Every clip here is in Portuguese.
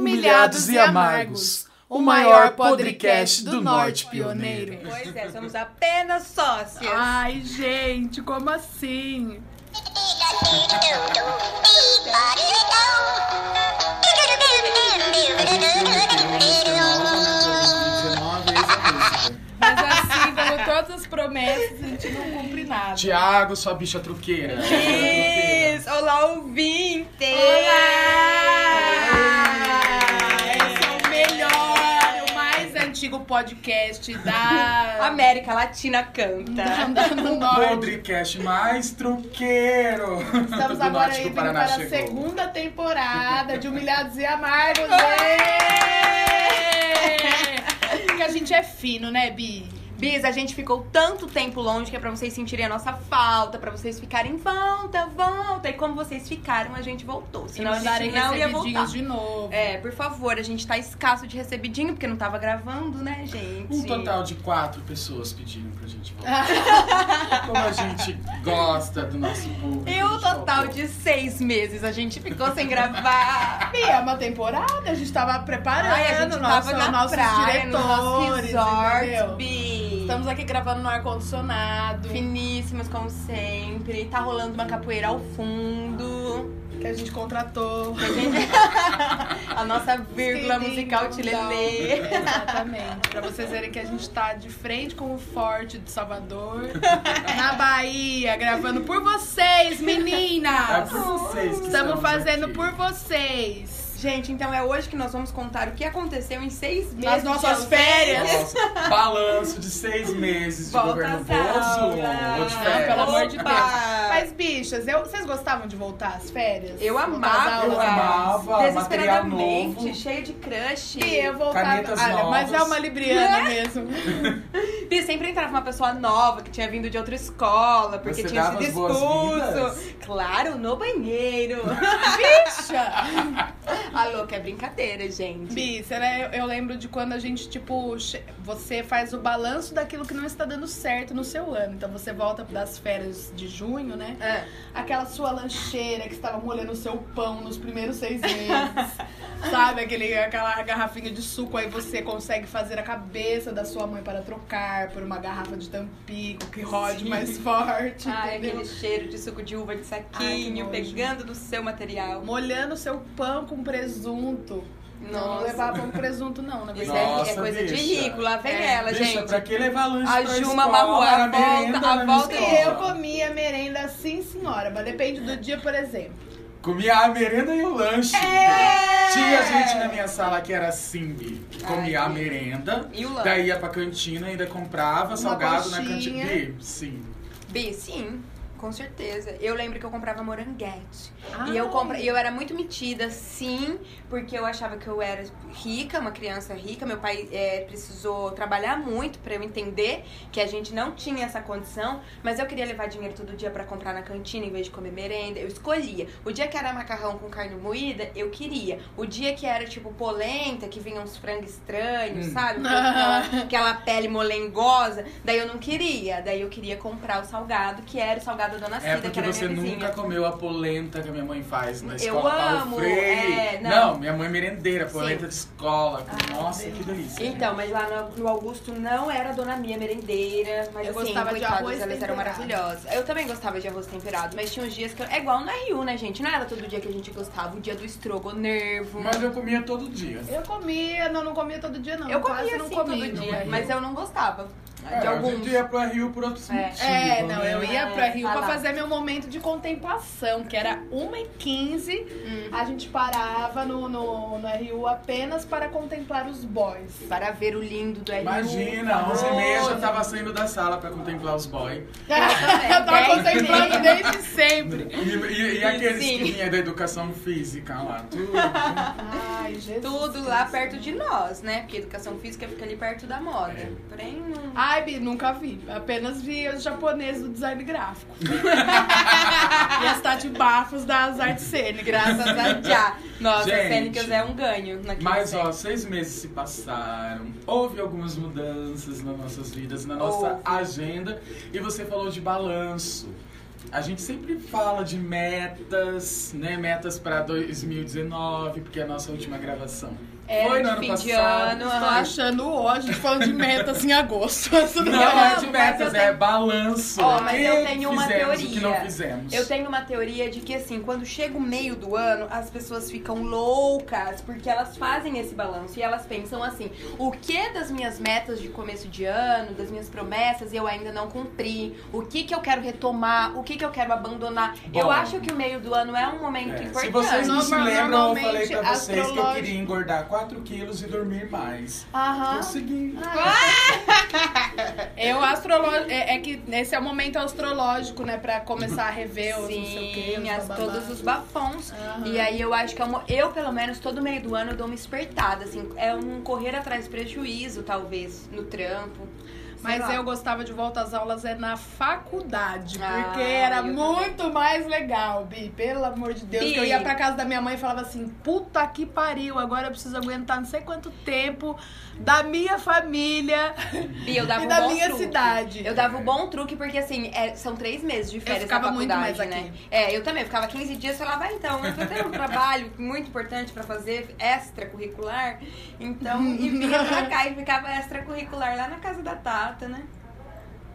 Humilhados e Amargos, o maior podcast do Norte Pioneiro. Pois é, somos apenas sócios. Ai, gente, como assim? Mas assim, como todas as promessas, a gente não cumpre nada. Tiago, sua bicha truqueira. Isso! Olá, ouvinte! Olá! Antigo podcast da... América Latina canta. O podcast mais truqueiro. Estamos do agora norte aí do vindo Paraná para a segunda temporada de Humilhados e Amargos. Ê! Porque a gente é fino, né, Bi? Bis, a gente ficou tanto tempo longe que é pra vocês sentirem a nossa falta, pra vocês ficarem volta, volta. E como vocês ficaram, a gente voltou. Se Senão a gente não ia voltar. recebidinhos de novo. É, por favor, a gente tá escasso de recebidinho, porque não tava gravando, né, gente? Um total de quatro pessoas pediram pra gente voltar. Como a gente gosta do nosso público. E gente total de seis meses a gente ficou sem gravar. Bi, é uma temporada, a gente tava preparando Ai, a gente nosso, tava na nossos praia, no nosso diretores, resort, entendeu? Bi. Estamos aqui gravando no ar-condicionado, Finíssimos, como sempre. Tá rolando uma capoeira ao fundo. que a gente contratou. A, gente- a nossa vírgula musical Tilelê. Exatamente. Pra vocês verem que a gente tá de frente com o Forte de Salvador, na Bahia, gravando por vocês, É meninas! por vocês que Estamos fazendo aqui. por vocês. Gente, então é hoje que nós vamos contar o que aconteceu em seis meses. Nas nossas férias. Nossa, balanço de seis meses de Volta governo de Ah, pelo amor de! Deus. Mas, bichas, eu- vocês gostavam de voltar às férias? Eu amava. Eu amava, Desesperadamente, novo. cheio de crush. E eu voltava. Olha, mas é uma libriana mesmo. E sempre entrava uma pessoa nova que tinha vindo de outra escola, porque Você tinha sido expulso. Claro, no banheiro. Bicha! Alô, que é brincadeira, gente. Bi, será, eu, eu lembro de quando a gente, tipo, você faz o balanço daquilo que não está dando certo no seu ano. Então você volta das férias de junho, né? Ah, Aquela sua lancheira que estava molhando o seu pão nos primeiros seis meses. Sabe? Aquele, aquela garrafinha de suco, aí você consegue fazer a cabeça da sua mãe para trocar por uma garrafa de tampico que rode mais forte. Ai, entendeu? aquele cheiro de suco de uva de Ai, saquinho, nojo. pegando no seu material. Molhando o seu pão com presunto. Não, não Nossa. levar pão com presunto, não, na verdade. é, é Nossa, coisa de bicha. rico, lá vem É. ela, Bicha, gente. pra que levar lanche A pra Ju escola? mamou a volta- a na volta- E escola. eu comia merenda sim, senhora, mas depende do dia, por exemplo. Comia a merenda e o lanche. É! Tinha gente na minha sala que era assim, Bi, comia Ai, a merenda, E o lanche? daí ia pra cantina e ainda comprava salgado na coxinha. cantina. Bi, sim. Bi, sim, com certeza. Eu lembro que eu comprava moranguete. Ai. E eu compra... e eu era muito metida, sim, porque eu achava que eu era rica, uma criança rica. Meu pai é, precisou trabalhar muito pra eu entender que a gente não tinha essa condição, mas eu queria levar dinheiro todo dia pra comprar na cantina em vez de comer merenda. Eu escolhia. O dia que era macarrão com carne moída, eu queria. O dia que era tipo polenta, que vinha uns frangos estranhos, Hum. sabe? Aquela, aquela pele molengosa, daí eu não queria. Daí eu queria comprar o salgado, que era o salgado da Dona Cida, É que porque era você minha vizinha. nunca comeu a polenta que a minha mãe faz na Eu escola. Paulo amo, Freire. é, não. não. minha mãe merendeira, Sim. polenta de escola. Ah, Nossa, que delícia. Então, mas lá no, no Augusto não era a Dona Mia merendeira, mas Eu assim, gostava de arroz elas eram maravilhosas. Eu também gostava de arroz temperado, mas tinha uns dias que eu... É igual na Rio, né, gente? Não era todo dia que a gente gostava. O dia do estrogonervo. Mas eu comia todo dia. Eu comia, não, não comia todo dia, não. eu Quase comia não assim comia, todo não, dia, mas eu não gostava É, de a alguns. gente ia pro Rio por outros É. motivos. É, não, eu né? ia pra Rio Ah pra lá. fazer meu momento de contemplação, que era 1h15. Hum. A gente parava no, no, no Rio apenas para contemplar os boys. Para ver o lindo do RU. Imagina, 11 e meia já tava saindo da sala pra contemplar os boys. Eu tava contemplando desde sempre. E, e- e aqueles Sim. que vinham da educação física lá, tudo. Ai, Jesus. Tudo lá perto de nós, né? Porque educação física fica ali perto da moda. É. Porém, não... Ai, Bi, nunca vi. Apenas vi os japoneses do design gráfico. e as Tati Bafos das artes cênicas. Graças a já. Nossa, Gente. cênicas é um ganho Mas ó, seis meses se passaram, houve algumas mudanças nas nossas vidas, na nossa Houve. agenda, e você falou de balanço. a gente sempre fala de metas, né? Metas pra 2019, porque é a nossa última gravação Era foi de no ano fim passado. de ano, Tô aham. achando ó, a gente falando de metas em agosto. Não, bem. é de metas, eu tenho- é balanço. Ó, mas eu tenho uma teoria. não fizemos. Eu tenho uma teoria de que, assim, quando chega o meio do ano, as pessoas ficam loucas, porque elas fazem esse balanço e elas pensam assim: o que das minhas metas de começo de ano, das minhas promessas, eu ainda não cumpri? O que que eu quero retomar? O que que eu quero abandonar? eu Bom. acho que o meio do ano é um momento É, se importante. vocês não se lembram, eu normalmente, falei pra vocês que eu astrológico- queria engordar 4 quilos e dormir mais. Aham. Consegui. Eu astrológico. É, é que esse é o momento astrológico, né? Pra começar a rever os não sei o quê, Sim, os as, todos os bafões. Aham. E aí eu acho que é uma, eu, pelo menos, todo meio do ano eu dou uma espertada, assim. É um correr atrás de prejuízo, talvez, no trampo. Mas lá. eu gostava de voltar às aulas é na faculdade, Ah, porque era eu muito mais legal, Bi. Pelo amor de Deus. Bi. Que eu ia pra casa da minha mãe e falava assim: puta que pariu, agora eu preciso aguentar não sei quanto tempo da minha família E eu dava e um da minha truque. cidade. Eu dava um bom truque, porque assim, é, são três meses de férias ficava na muito mais né? aqui. É, eu também, eu ficava 15 dias, sei lá, vai então, eu tô tendo um trabalho muito importante pra fazer, extracurricular, então, e vinha pra cá e ficava extracurricular lá na casa da Tata, né?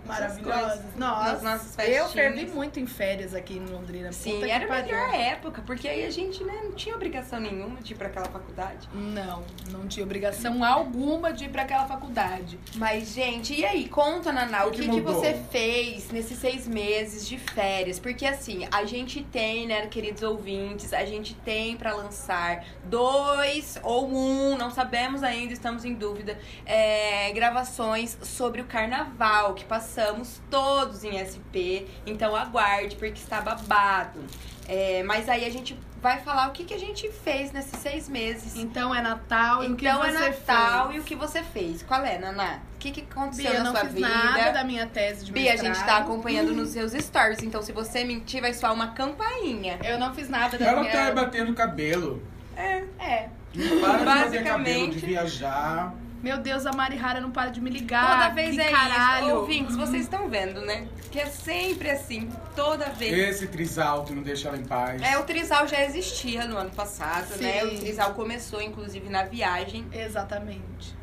Maravilhosas. Nas Nossa, nossas eu fervi muito em férias aqui em Londrina. Sim, Puta era a melhor época, porque aí a gente, né, não tinha obrigação nenhuma de ir pra aquela faculdade. Não, não tinha obrigação alguma de ir pra aquela faculdade. Mas, gente, e aí? Conta, Naná, o O que que, que você fez nesses seis meses de férias? Porque, assim, a gente tem, né, queridos ouvintes, a gente tem pra lançar dois ou um, não sabemos ainda, estamos em dúvida, é, gravações sobre o carnaval, que passamos todos em SP. Então, aguarde, porque está babado. É, mas aí a gente vai falar o que, que a gente fez nesses seis meses. Então é Natal e o que Então você é Natal fez? e o que você fez. Qual é, Naná? O que, que aconteceu Bia, eu na não sua fiz vida? nada da minha tese de Bia, a mestrado. gente tá acompanhando nos seus stories, então se você mentir, vai soar uma campainha. Eu não fiz nada da Ela minha... tá batendo cabelo. É. Não para de bater cabelo, Basicamente. de viajar. Meu Deus, a Mari Hara não para de me ligar. Toda vez que é caralho. isso. Ouvintes, vocês estão vendo, né? Que é sempre assim, toda vez. Esse trisalto não deixa ela em paz. É, o Trisal já existia no ano passado, Sim. né? O Trisal começou, inclusive, na viagem. Exatamente.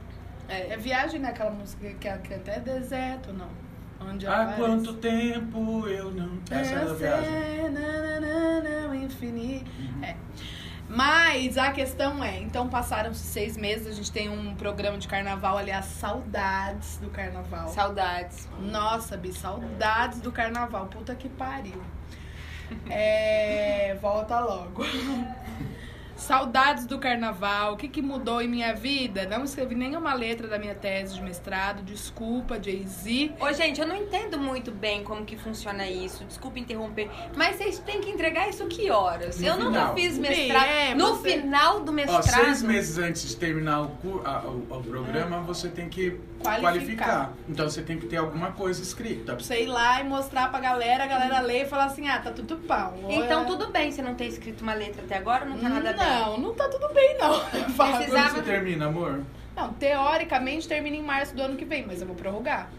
É, É viagem, né? Aquela música que canta é deserto, não. Onde Há aparece. quanto tempo eu não. Essa é da viagem. É, nananana, o infinito. Uhum. É. Mas a questão é, então passaram-se seis meses, a gente tem um programa de carnaval, aliás, saudades do carnaval. saudades. Nossa, Bi, saudades do carnaval. Puta que pariu. É, volta logo. Saudades do carnaval. O que, que mudou em minha vida? Não escrevi nenhuma letra da minha tese de mestrado. Desculpa, Jay-Z. Ô, gente, eu não entendo muito bem como que funciona isso. Desculpa interromper. Mas vocês têm que entregar isso que horas? No eu nunca final. fiz Sim, mestrado. é, no você- final do Ó, mestrado. seis meses antes de terminar o, cu- a- o, o programa, você tem que Qualificar. qualificar. Então você tem que ter alguma coisa escrita. Pra você ir lá e mostrar pra galera, a galera ler e falar assim: ah, tá tudo pau. Então Olha- tudo bem você não ter escrito uma letra até agora, não tá nada bem. Não, não tá tudo bem, não. Precisava- Quando você termina, amor? Não, teoricamente termina em março do ano que vem, mas eu vou prorrogar.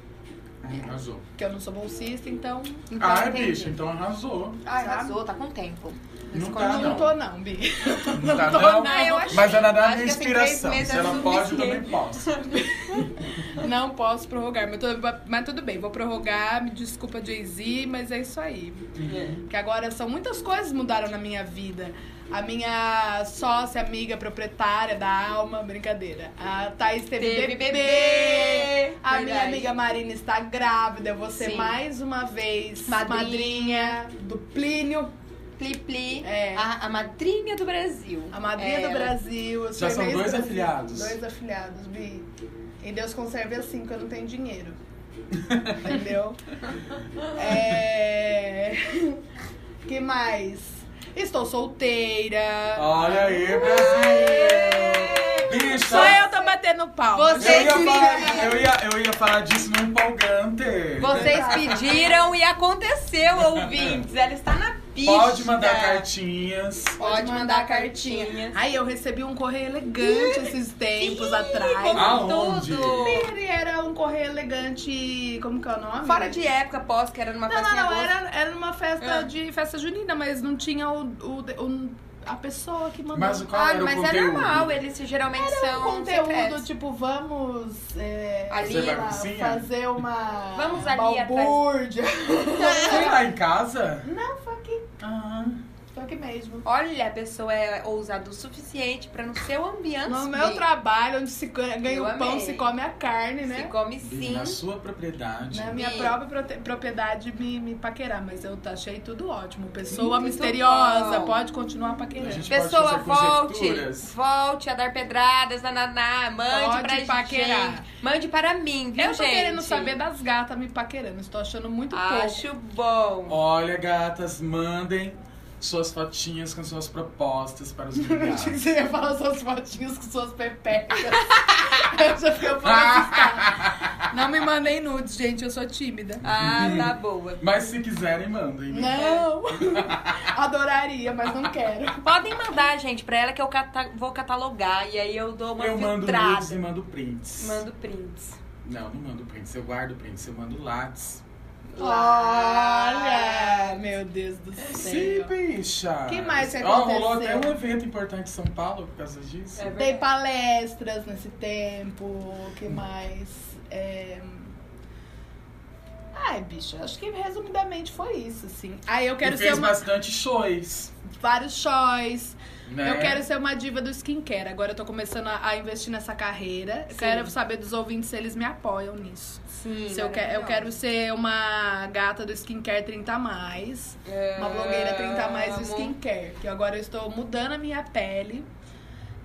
Arrasou. Porque eu não sou bolsista, então. Então, Ah, entendi. bicho, então arrasou. Ah, arrasou, tá com tempo. Não tá, não, não. tô, não, Bi. Não tá, tô, não? não. Ah, eu achei. Mas ela dá Acho minha assim, inspiração. meses Se ela pode, eu também posso. Não posso prorrogar, mas, tô- mas tudo bem, vou prorrogar, me desculpa Jay-Z, mas é isso aí. Que agora são muitas coisas mudaram na minha vida. A minha sócia, amiga, proprietária da alma, brincadeira. A Thaís teve, Teve bebê. bebê. A minha amiga Marina está grávida. Eu vou ser Sim. mais uma vez Madrinha. madrinha do Plínio, Pli Pli, É. a, a madrinha do Brasil. a madrinha do Ela. Brasil. Eu Já são dois Brasil. afilhados. Dois afilhados, Bi. E Deus conserve assim, que eu não tenho dinheiro. Entendeu? É. que mais? Estou solteira. Olha aí, Brasil! Bicha! Só eu tô batendo pau. Você- Eu ia, Vocês falar, eu, ia, eu ia falar disso no empolgante. Vocês pediram e aconteceu, ouvintes. Ela está na bicha. Pode mandar cartinhas. Pode mandar cartinhas. Aí eu recebi um correio elegante esses tempos atrás. como Aonde? tudo. Ele era um correio elegante. Como que é o nome? Fora de época, pós, que era numa Não, festa não, não. Era, era numa festa Ah. de festa junina, mas não tinha o, o, o- a pessoa que mandou. Mas qual Ah, mas conteúdo? é normal, eles geralmente Era são um conteúdo, secretos. tipo, vamos é, Ali, lá, fazer uma Vamos ali balbúrdia. Foi lá em casa? Não, foi aqui. Foi aqui mesmo. Olha, a pessoa é ousada o suficiente pra no seu ambiente No meu trabalho, onde se ganha Eu o pão, amei. se come a carne, se né? come Bi, sim. Na sua propriedade. Na minha Bi. própria propriedade me, me paquerar, mas eu achei tudo ótimo. Pessoa Muito misteriosa, bom. pode continuar paquerando. gente Pessoa, volte, volte a dar pedradas na Naná, mande Pode pra paquerar. gente. Mande para mim, viu, Eu tô gente? querendo saber das gatas me paquerando, estou achando muito Acho bom. Olha, gatas, mandem suas fotinhas com suas propostas para os. Achei que você ia falar suas fotinhas com suas pepecas. eu já fiquei pouco assustada. Não me mandem nudes, gente, eu sou tímida. Ah, tá boa. Mas se quiserem, mandem. né? Não! Adoraria, mas não quero. Podem mandar, gente, pra ela que eu cata- vou catalogar e aí eu dou uma Eu mando filtrada. nudes e mando prints. Mando prints. Não, não mando prints. Eu guardo prints. Eu mando lattes. Olha! Meu Deus do Sim, céu. bicha. Que mais que Ó, rolou aconteceu? até um evento importante em São Paulo por causa disso. É Dei palestras nesse tempo, o que mais? É... Ai, bicha, acho que resumidamente foi isso, assim. Aí eu quero e ser fez uma... bastante shows. vários shows. Né? Eu quero ser uma diva do skincare. Agora eu tô começando a, a investir nessa carreira. Eu Sim. quero saber dos ouvintes se eles me apoiam nisso. Sim, Se eu, que, eu quero ser uma gata do skincare 30 a mais. Uma blogueira 30 a mais do skincare. Que agora eu estou mudando a minha pele.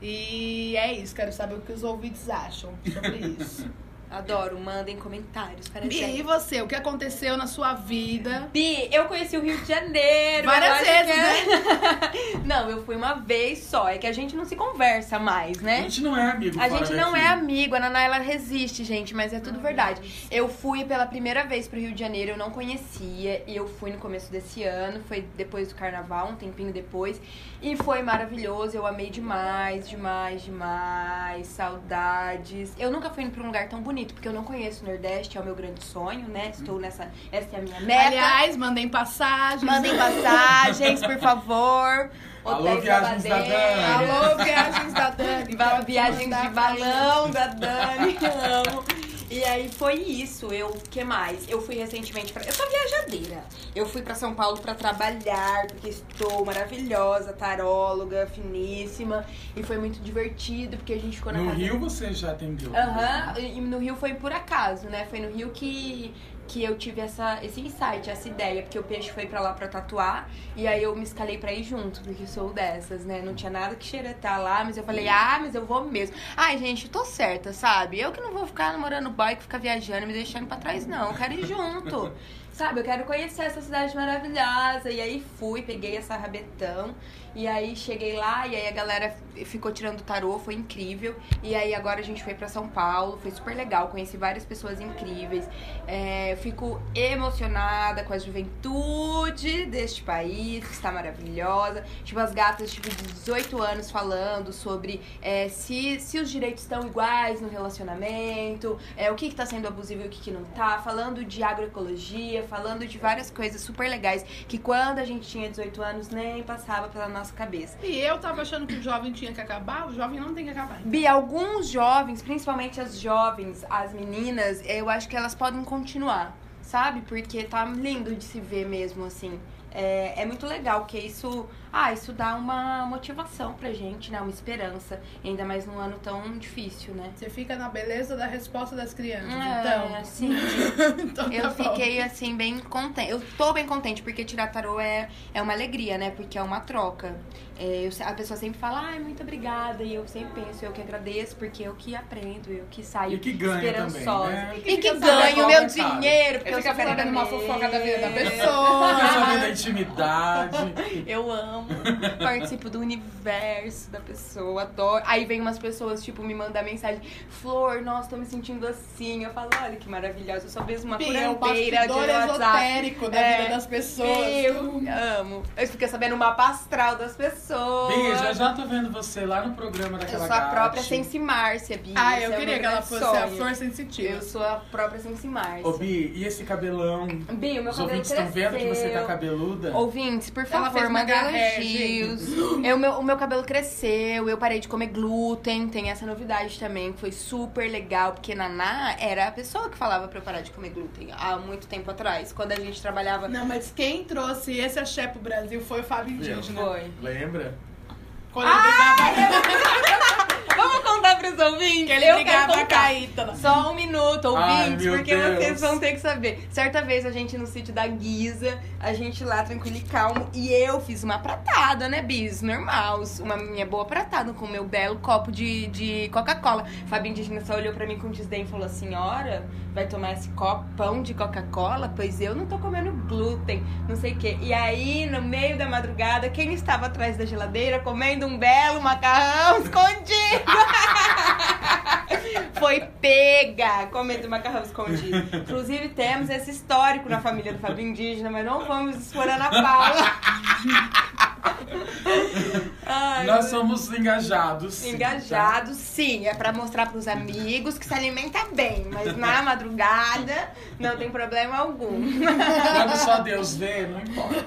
E é isso, quero saber o que os ouvintes acham sobre isso. Adoro, mandem comentários para Bi, e você? O que aconteceu na sua vida? Bi, eu conheci o Rio de Janeiro. Várias vezes, que é- não, eu fui uma vez só. É que a gente não se conversa mais, A né? gente não é amigo A gente não daqui. é amigo, a Naná ela resiste, gente, mas é tudo verdade. Eu fui pela primeira vez pro Rio de Janeiro, eu não conhecia, e eu fui no começo desse ano, foi depois do carnaval, um tempinho depois, e foi maravilhoso, eu amei demais, demais, demais, saudades. Eu nunca fui pra um lugar tão bonito, porque eu não conheço o Nordeste, é o meu grande sonho, né? Estou nessa, essa é a minha meta. Aliás, mandem passagens. Mandem passagens, por favor. Alô, Hotéis viagens da. Dani. Alô, viagens da Dani. Viagens de balão da Dani, amo. E aí foi isso. Eu, que mais? Eu fui recentemente pra. Eu sou viajadeira. Eu fui pra São Paulo pra trabalhar, porque estou maravilhosa, taróloga, finíssima. E foi muito divertido, porque a gente ficou na No casa. Rio você já atendeu. Aham, e no Rio foi por acaso, né? Foi no Rio que, que eu tive essa, esse insight, essa ideia, porque o peixe foi pra lá pra tatuar, e aí eu me escalei pra ir junto, porque eu sou dessas, né? Não tinha nada que xeretar lá, mas eu falei, ah, mas eu vou mesmo. Ai, gente, eu tô certa, sabe? Eu que não vou ficar namorando boy, que fica viajando e me deixando pra trás, não. Eu quero ir junto. Sabe, eu quero conhecer essa cidade maravilhosa. E aí fui, peguei essa rabetão. E aí cheguei lá e aí a galera ficou tirando tarô, foi incrível. E aí agora a gente foi pra São Paulo, foi super legal, conheci várias pessoas incríveis. É, fico emocionada com a juventude deste país, que está maravilhosa. Tipo, as gatas tipo, de 18 anos falando sobre é, se, se os direitos estão iguais no relacionamento, é, o que, que tá sendo abusivo e o que, que não tá, falando de agroecologia, falando de várias coisas super legais que quando a gente tinha 18 anos nem passava pela nossa cabeça. E eu tava achando que o jovem tinha que acabar, o jovem não tem que acabar. Bi, alguns jovens, principalmente as jovens, as meninas, eu acho que elas podem continuar, sabe? Porque tá lindo de se ver mesmo, assim. É, é muito legal, que isso. Ah, isso dá uma motivação pra gente, né? Uma esperança. Ainda mais num ano tão difícil, né? Você fica na beleza da resposta das crianças, É, então. sim. então Eu tá bom. fiquei, assim, bem contente. Eu tô bem contente, porque tirar tarô é, é uma alegria, né? Porque é uma troca. É, eu a pessoa sempre fala, ai, muito obrigada. E eu sempre penso, eu que agradeço, porque eu que aprendo, eu que saio E que também, esperançosa. né? E que que fica sabendo ganho meu dinheiro, porque Eu eu fico sou sabendo uma fofoca da vida da pessoa. saber da intimidade. Eu amo. participo do universo da pessoa, adoro. Aí vem umas pessoas, tipo, me mandar mensagem, Flor, nossa, tô me sentindo assim. Eu falo, olha que maravilhosa, eu sou mesmo uma Pi, é curandeira de WhatsApp. esotérico da É. vida das pessoas. Eu amo. Eu fiquei sabendo o mapa astral das pessoas. Bia, já já tô vendo você lá no programa Eu daquela sou a própria Gatti. Sense Márcia, Bia. Ah, Esse eu é o queria meu que ela grande fosse a sonho. flor sensitiva. Eu sou a própria Sense Márcia. Ô, Bi, e esse cabelão? Bi, o meu Os cabelo ouvintes estão vendo que você tá cresceu. cabeluda? Ouvintes, por Ela favor, uma mandem garré, elogios. Eu, meu, o meu cabelo cresceu, eu parei de comer glúten, tem essa novidade também, que foi super legal, porque Naná era a pessoa que falava pra eu parar de comer glúten há muito tempo atrás, quando a gente trabalhava. Não, mas quem trouxe esse axé pro Brasil foi o Fábio Indígena. Foi. Lembra? Quando ele brigava, Vamos contar pros ouvintes? que ele eu brigava quero com a contar. Caíta. Só um minuto, Ai, ouvintes, meu porque Deus. vocês vão ter que saber. Certa vez a gente no sítio da Guisa, a gente lá tranquilo e calmo, e eu fiz uma pratada, né, Bis? Normal, uma minha boa pratada com o meu belo copo de, de Coca-Cola. Fabinho Indígena só olhou pra mim com desdém e falou: Senhora, vai tomar esse copão de Coca-Cola? Pois eu não tô comendo glúten, não sei o quê. E aí, no meio da madrugada, quem estava atrás da geladeira comendo um belo macarrão escondido? Foi pega comendo macarrão escondido. Inclusive, temos esse histórico na família do Fábio Indígena, mas não vamos explorar na fala. Ai, Nós somos engajados. sim, tá? Engajado, sim, é pra mostrar pros amigos que se alimenta bem, mas na madrugada não tem problema algum. Quando só Deus vê, não importa.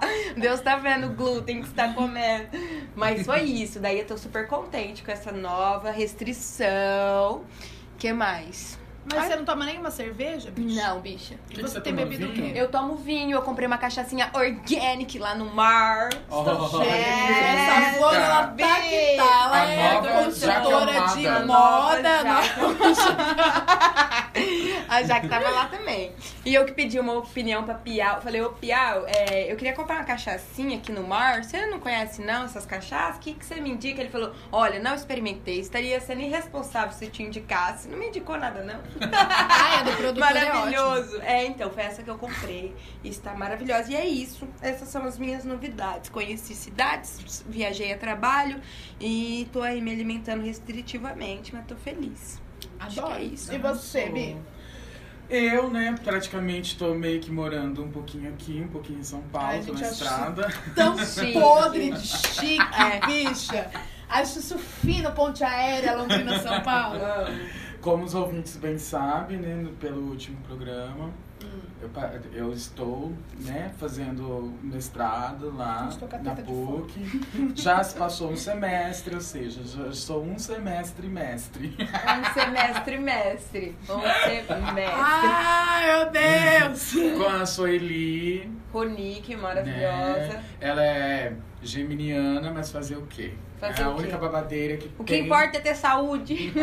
Deus tá vendo o glúten que você tá comendo. Mas foi isso, daí eu tô super contente com essa nova restrição. que mais? Mas você não toma nenhuma cerveja, bicho? Não, bicha. Que que Você você tem bebido o quê? Eu tomo vinho, eu comprei uma cachaçinha organic lá no mar. Oh, É, Essa flor, ela tá que tá. Ela A é consultora de moda. A Jaque tava lá também. E eu que pedi uma opinião pra Piau. Falei, ô Piau, é, eu queria comprar uma cachaçinha aqui no mar. Você não conhece não essas cachaças? O que, que você me indica? Ele falou, olha, não experimentei. Estaria sendo irresponsável se te indicasse. Não me indicou nada, não. Ah, é do produtor, é. Maravilhoso. É, então, foi essa que eu comprei. Está maravilhosa. E é isso. Essas são as minhas novidades. Conheci cidades, viajei a trabalho e tô aí me alimentando restritivamente, mas tô feliz. Acho que Adoro. é isso. E você, Bi? Eu, né, praticamente tô meio que morando um pouquinho aqui, um pouquinho em São Paulo, Ai, na estrada. Tão Chique. podre de chique, É. bicha. Acho isso fino, ponte aérea, Londrina, São Paulo. Como os ouvintes bem sabem, né, pelo último programa, Hum. eu, eu estou, né, fazendo mestrado lá na PUC. Já se passou um semestre, ou seja, já sou um semestre mestre. Um semestre mestre. Um semestre. Ai, meu Deus! Com a Sueli, Ronique, né, maravilhosa. ela é geminiana, mas fazer o quê? Fazer é a única babadeira que O que tem. importa é ter saúde.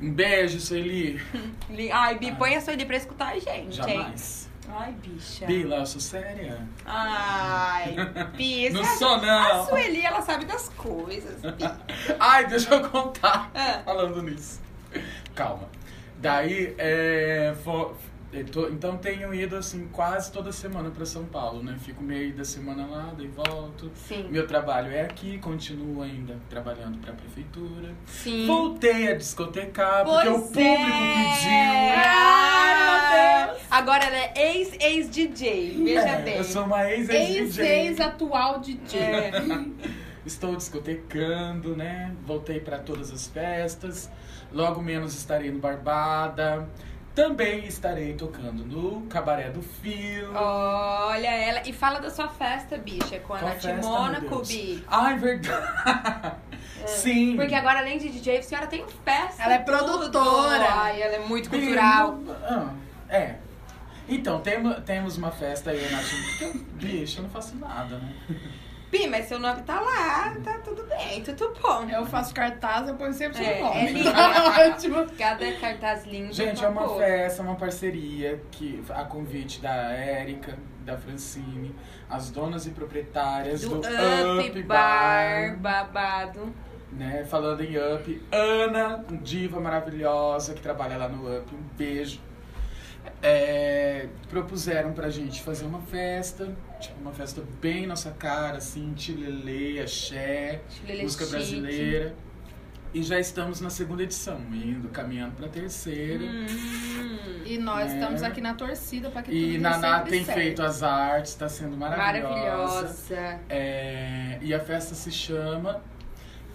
Um beijo, Sueli. Ai, Bi, põe a sua ali pra escutar a gente, hein? Jamais. Ai, bicha. Bila, eu sou séria. Ai, Bi, Não acha- sou, não. A Sueli, ela sabe das coisas, Bi. Ai, deixa eu contar. Ah. Falando nisso. Calma. Daí, é, tô- então tenho ido assim quase toda semana pra São Paulo, né? Fico meio da semana lá, daí volto. Sim, Meu trabalho é aqui, continuo ainda trabalhando pra prefeitura. sim. Voltei a discotecar, porque o Pois público é. pediu. Ai, meu Deus. Agora ela é ex-ex-DJ, veja É, bem. Eu sou uma ex-DJ. Ex-ex-atual DJ. É. Estou discotecando, né? Voltei para todas as festas. Logo menos estarei no Barbada. Também estarei tocando no Cabaré do Fio. Olha ela. E fala da sua festa, bicha, com a Qual Nath festa, Mônaco? Bi. Ai, verdade. Sim. Porque agora, além de DJ, a senhora tem festa. Ela é tudo. produtora. Ai, ela é muito cultural. Ah, é. Então, temos, temos uma festa aí na Tim- Bicho, eu não faço nada, né? Bi, mas seu nome tá lá, tá tudo bem, tudo bom. Eu faço cartaz, eu ponho sempre É, seu nome. é lindo. Ótimo. Cada cartaz lindo. Gente, é uma cor. festa, uma parceria que a convite da Érica, da Francine, as donas e proprietárias Do do, Up, Bar, babado. né? Falando em Up, Ana, diva maravilhosa que trabalha lá no Up, um beijo. é, propuseram pra gente fazer uma festa, tipo, uma festa bem nossa cara, assim, tilelê, axé, Chilele música chique. brasileira. E já estamos na segunda edição, indo, caminhando pra terceira. Hum, E nós É. estamos aqui na torcida pra que E tudo Naná sempre tem certo. feito as artes, tá sendo maravilhosa. maravilhosa. É, e a festa se chama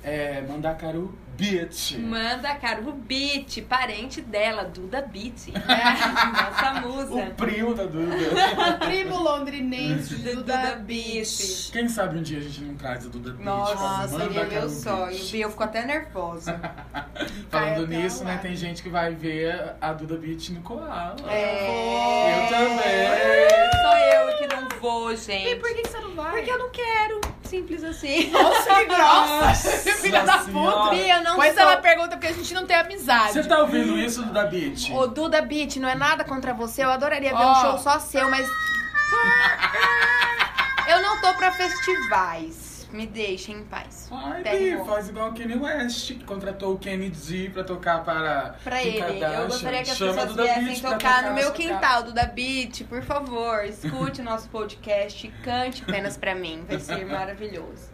é, Mandacaru Beach. Manda, cara, o Beat, parente dela, Duda Beat. É. Nossa musa. O primo da Duda. Primo londrinense Duda do Duda Beat. Beach. Quem sabe um dia a gente não traz a Duda Beach. Nossa, seria meu sonho. E eu fico até nervosa. Falando nisso, lá. né, tem gente que vai ver a Duda Beach no Koala. É. Eu também. Só eu que não vou, E gente. por que você não vai? Porque eu não quero. Simples assim. Nossa, que grossa! Filha da puta! Não sou. ela pergunta porque a gente não tem amizade. Você tá ouvindo isso, Duda Beach? Ô, Duda Beat, não é nada contra você. Eu adoraria ver Ó. um show só seu, mas. eu não tô pra festivais. Me deixem em paz. Ai, Bi, faz igual o Kanye West, que contratou o Kenny D pra tocar para Pra ele, Kardashian. eu gostaria que as Chama pessoas viessem pra tocar no meu quintal, Duda Beat, por favor. Escute o nosso podcast, cante apenas pra mim. Vai ser maravilhoso.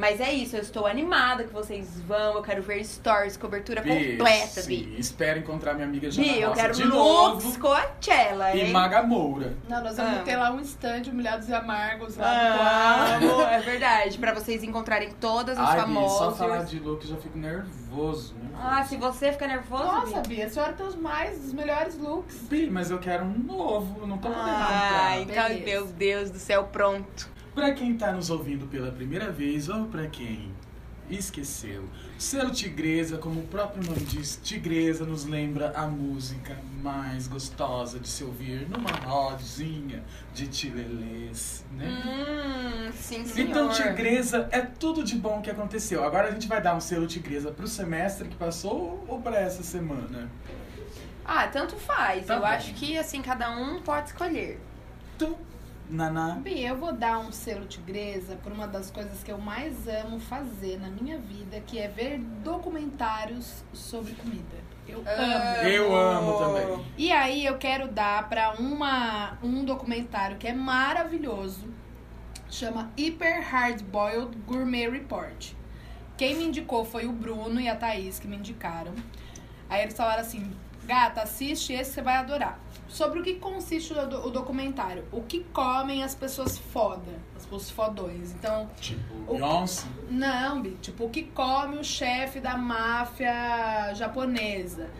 Mas é isso, eu estou animada que vocês vão. Eu quero ver stories, cobertura Bi, completa, sim, Bi. Espero encontrar minha amiga Jana Bi, eu quero de looks novo. Coachella, E hein? Maga Moura. Não, nós vamos Amo. ter lá um stand Humilhados e Amargos lá no. Amo, é verdade. Pra vocês encontrarem todas as Ai, Bi, famosas. só falar de look eu já fico nervoso. nervoso. Ah, se você fica nervoso, Nossa, Bi. Bia, a senhora tem os mais, os melhores looks. Bi, mas eu quero um novo, eu não tô podendo Ah, comprar. então, Beleza. meu Deus do céu, pronto. Pra quem tá nos ouvindo pela primeira vez ou pra quem esqueceu, Selo Tigresa, como o próprio nome diz, Tigresa nos lembra a música mais gostosa de se ouvir numa rodinha de tilelês, né? Hum, sim, senhor. Então, Tigresa é tudo de bom que aconteceu. Agora a gente vai dar um selo Tigresa pro semestre que passou ou pra essa semana? Ah, tanto faz. Tá eu bom. acho que, assim, cada um pode escolher. Tu, Naná. Bia, eu vou dar um selo tigresa por uma das coisas que eu mais amo fazer na minha vida, que é ver documentários sobre comida. Eu amo. Eu amo também. E aí eu quero dar pra uma um documentário que é maravilhoso, chama Hyper Hard Boiled Gourmet Report. Quem me indicou foi o Bruno e a Thaís que me indicaram. Aí eles falaram assim: "Gata, assiste esse você vai adorar". Sobre o que consiste o, do- o documentário? O que comem as pessoas foda, as pessoas fodões. Então, Tipo, O- Beyoncé. não, Bi, tipo, o que come o chefe da máfia japonesa?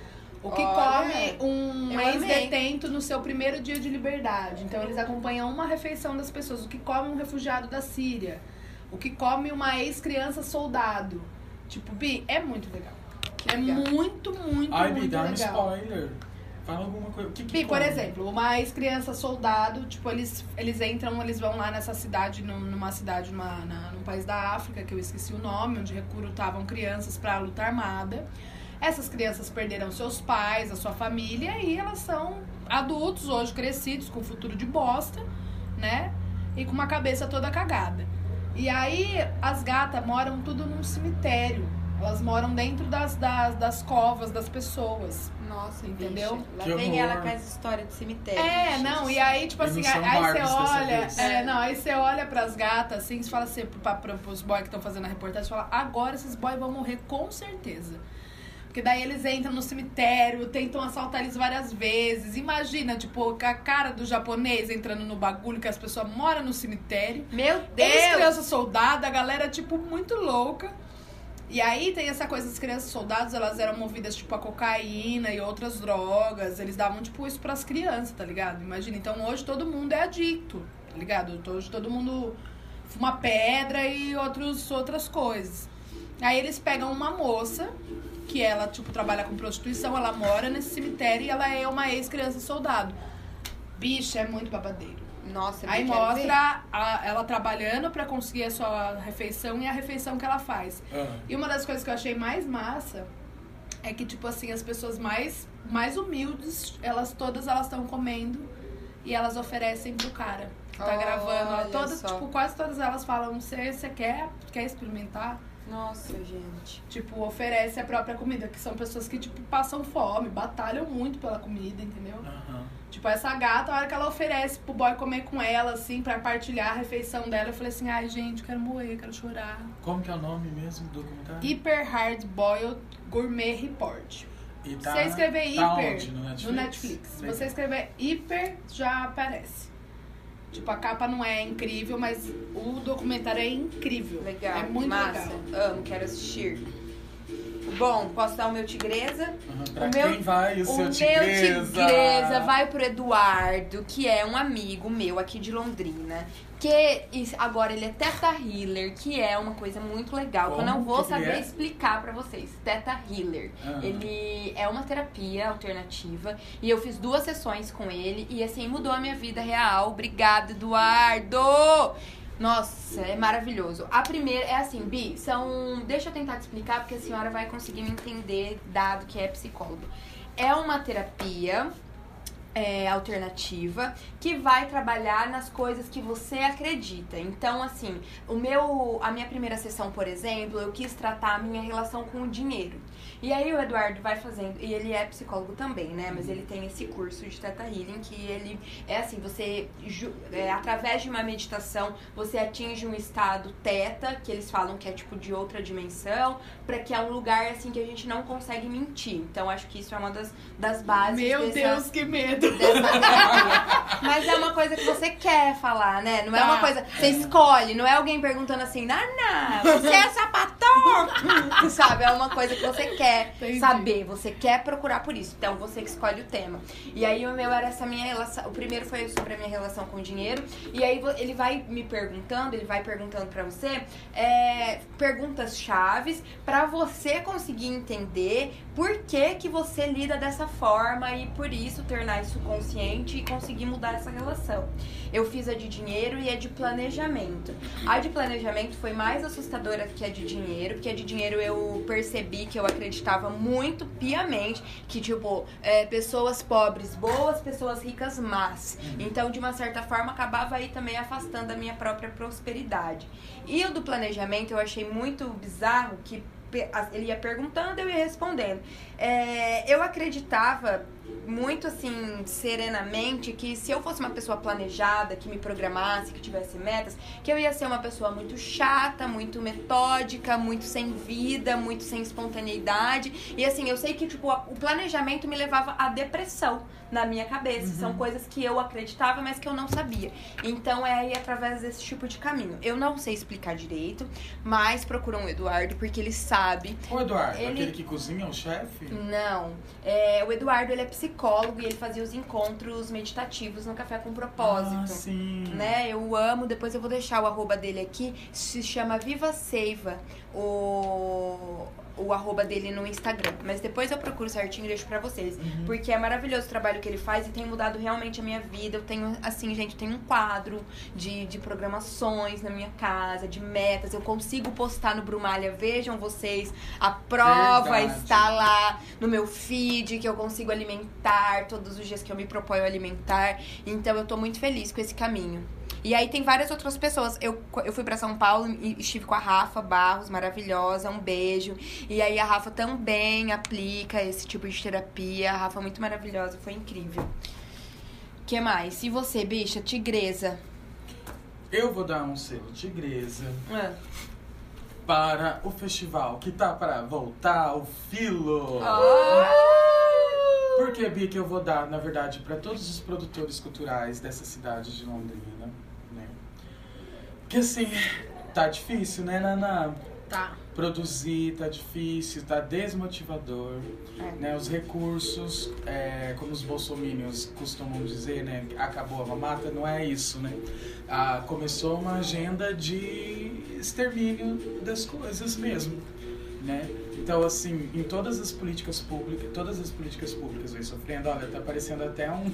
O que Olha, come um ex-detento no seu primeiro dia de liberdade? Então, eles acompanham uma refeição das pessoas. O que come um refugiado da Síria? O que come uma ex-criança soldado? Tipo, Bi, é muito legal. Que é legal. muito, muito, Ai, muito dá um legal. spoiler. Fala alguma coisa. Que que Bi, por exemplo, uma ex-criança soldado, tipo, eles, eles entram, eles vão lá nessa cidade, num- numa cidade, numa, na, num país da África, que eu esqueci o nome, onde recrutavam crianças pra luta armada. Essas crianças perderam seus pais, a sua família, e elas são adultos hoje, crescidos, com futuro de bosta, né? E com uma cabeça toda cagada. E aí, as gatas moram tudo num cemitério. Elas moram dentro das, das, das covas das pessoas. Nossa, Entendeu? bicha. Lá Que vem horror. ela com essa história de cemitério. É, não, e aí, tipo assim, não são aí você olha. É, não, aí você olha pras gatas, assim, você fala assim, pra, pra, pros boys que estão fazendo a reportagem, você fala, agora esses boys vão morrer com certeza. Porque daí eles entram no cemitério, tentam assaltar eles várias vezes. Imagina, tipo, com a cara do japonês entrando no bagulho que as pessoas moram no cemitério. Meu Eles, Deus! criança soldada, a galera, tipo, muito louca. E aí tem essa coisa, as crianças soldados, elas eram movidas, tipo, a cocaína e outras drogas. Eles davam, tipo, isso pras crianças, tá ligado? Imagina. Então hoje todo mundo é adicto, tá ligado? Hoje todo mundo fuma pedra e outros, outras coisas. Aí eles pegam uma moça, que ela, tipo, trabalha com prostituição, ela mora nesse cemitério e ela é uma ex-criança soldado. Bicha, é muito babadeiro. Nossa, eu Aí mostra a- ela trabalhando pra conseguir a sua refeição e a refeição que ela faz. Ah. E uma das coisas que eu achei mais massa é que, tipo assim, as pessoas mais, mais humildes, elas todas elas estão comendo e elas oferecem pro cara que tá Olha gravando. Todas, tipo, quase todas elas falam, você, quer, quer experimentar? Nossa, gente. Tipo, oferece a própria comida, que são pessoas que, tipo, passam fome, batalham muito pela comida, entendeu? Aham. Tipo, essa gata, a hora que ela oferece pro boy comer com ela, assim, pra partilhar a refeição dela, eu falei assim, ai, gente, quero morrer, quero chorar. Como que é o nome mesmo do documentário? Hyper Hard Boiled Gourmet Report. E Se você escrever tá hiper onde? No Netflix? no Netflix, se você escrever hiper, já aparece. Tipo, a capa não é incrível, mas o documentário é incrível. Legal. É muito Massa. legal. Amo, quero assistir. Bom, posso dar o meu tigresa? Aham, Pra O meu- quem vai o, O seu meu tigresa? vai pro Eduardo, que é um amigo meu aqui de Londrina. Que agora ele é Teta Healer, que é uma coisa muito legal. Que eu não Como vou que saber é? explicar pra vocês. Teta Healer. Ah. Ele é uma terapia alternativa. E eu fiz duas sessões com ele. E assim, mudou a minha vida real. Obrigada, Eduardo! Nossa, é maravilhoso. A primeira é assim, Bi, são. Deixa eu tentar te explicar, porque a senhora vai conseguir me entender, dado que é psicólogo. É uma terapia é, alternativa que vai trabalhar nas coisas que você acredita. Então, assim, o meu, a minha primeira sessão, por exemplo, eu quis tratar a minha relação com o dinheiro. E aí o Eduardo vai fazendo, e ele é psicólogo também, né? Mas ele tem esse curso de Teta Healing que ele é assim, você é, através de uma meditação, você atinge um estado teta, que eles falam que é tipo de outra dimensão, para que é um lugar assim que a gente não consegue mentir. Então acho que isso é uma das, das bases Meu dessa- Deus, que medo. Terapia. Mas é uma coisa que você quer falar, né? Não é Tá. uma coisa. Você escolhe, não é alguém perguntando assim, Nana, você é sapatão? Sabe? É uma coisa que você quer Entendi. saber, você quer procurar por isso. Então você que escolhe o tema. E aí o meu era essa minha relação. O primeiro foi sobre a minha relação com o dinheiro. E aí ele vai me perguntando, ele vai perguntando pra você é, perguntas chaves pra você conseguir entender por que, que você lida dessa forma e por isso tornar isso consciente e conseguir mudar essa relação. Eu fiz a de dinheiro e a de planejamento. A de planejamento foi mais assustadora que a de dinheiro, porque a de dinheiro eu percebi que eu acreditava muito piamente que, tipo, é, pessoas pobres boas, pessoas ricas más. Então, de uma certa forma, acabava aí também afastando a minha própria prosperidade. E o do planejamento eu achei muito bizarro que ele ia perguntando, eu ia respondendo. É, eu acreditava muito assim, serenamente, que se eu fosse uma pessoa planejada, que me programasse, que tivesse metas, que eu ia ser uma pessoa muito chata, muito metódica, muito sem vida, muito sem espontaneidade. E assim, eu sei que tipo, o planejamento me levava à depressão na minha cabeça. São coisas que eu acreditava, mas que eu não sabia. Então é aí através desse tipo de caminho. Eu não sei explicar direito, mas procuram o Eduardo, porque ele sabe Ô, Eduardo, Ele- aquele que cozinha, o chefe? Não. É, o Eduardo, ele é psicólogo e ele fazia os encontros meditativos no Café com Propósito. Ah, sim. Né, eu amo, depois eu vou deixar o arroba dele aqui, se chama Viva Seiva, o, o arroba dele no Instagram. Mas depois eu procuro certinho e deixo pra vocês. Uhum. Porque é maravilhoso o trabalho que ele faz e tem mudado realmente a minha vida. Eu tenho, assim, gente, eu tenho um quadro de, de programações na minha casa, de metas. Eu consigo postar no Brumalha, vejam vocês, a prova Verdade. está lá no meu feed, que eu consigo alimentar todos os dias que eu me proponho alimentar. Então eu tô muito feliz com esse caminho. E aí tem várias outras pessoas. Eu, eu fui pra São Paulo e estive com a Rafa Barros, maravilhosa, um beijo. E aí a Rafa também aplica esse tipo de terapia. A Rafa é muito maravilhosa, foi incrível. que mais? E você, bicha, tigresa? Eu vou dar um selo tigresa Ah. para o festival que tá para voltar, o Filo. Ah! Por que, Bi, que eu vou dar, na verdade, para todos os produtores culturais dessa cidade de Londrina, Porque assim, tá difícil, né, Naná? Tá. Produzir tá difícil, tá desmotivador, É. né? Os recursos, é, como os bolsominions costumam dizer, né? Acabou a mamata, não é isso, né? Ah, começou uma agenda de extermínio das coisas mesmo, né? Então, assim, em todas as políticas públicas, todas as políticas públicas vem sofrendo, olha, tá parecendo até um,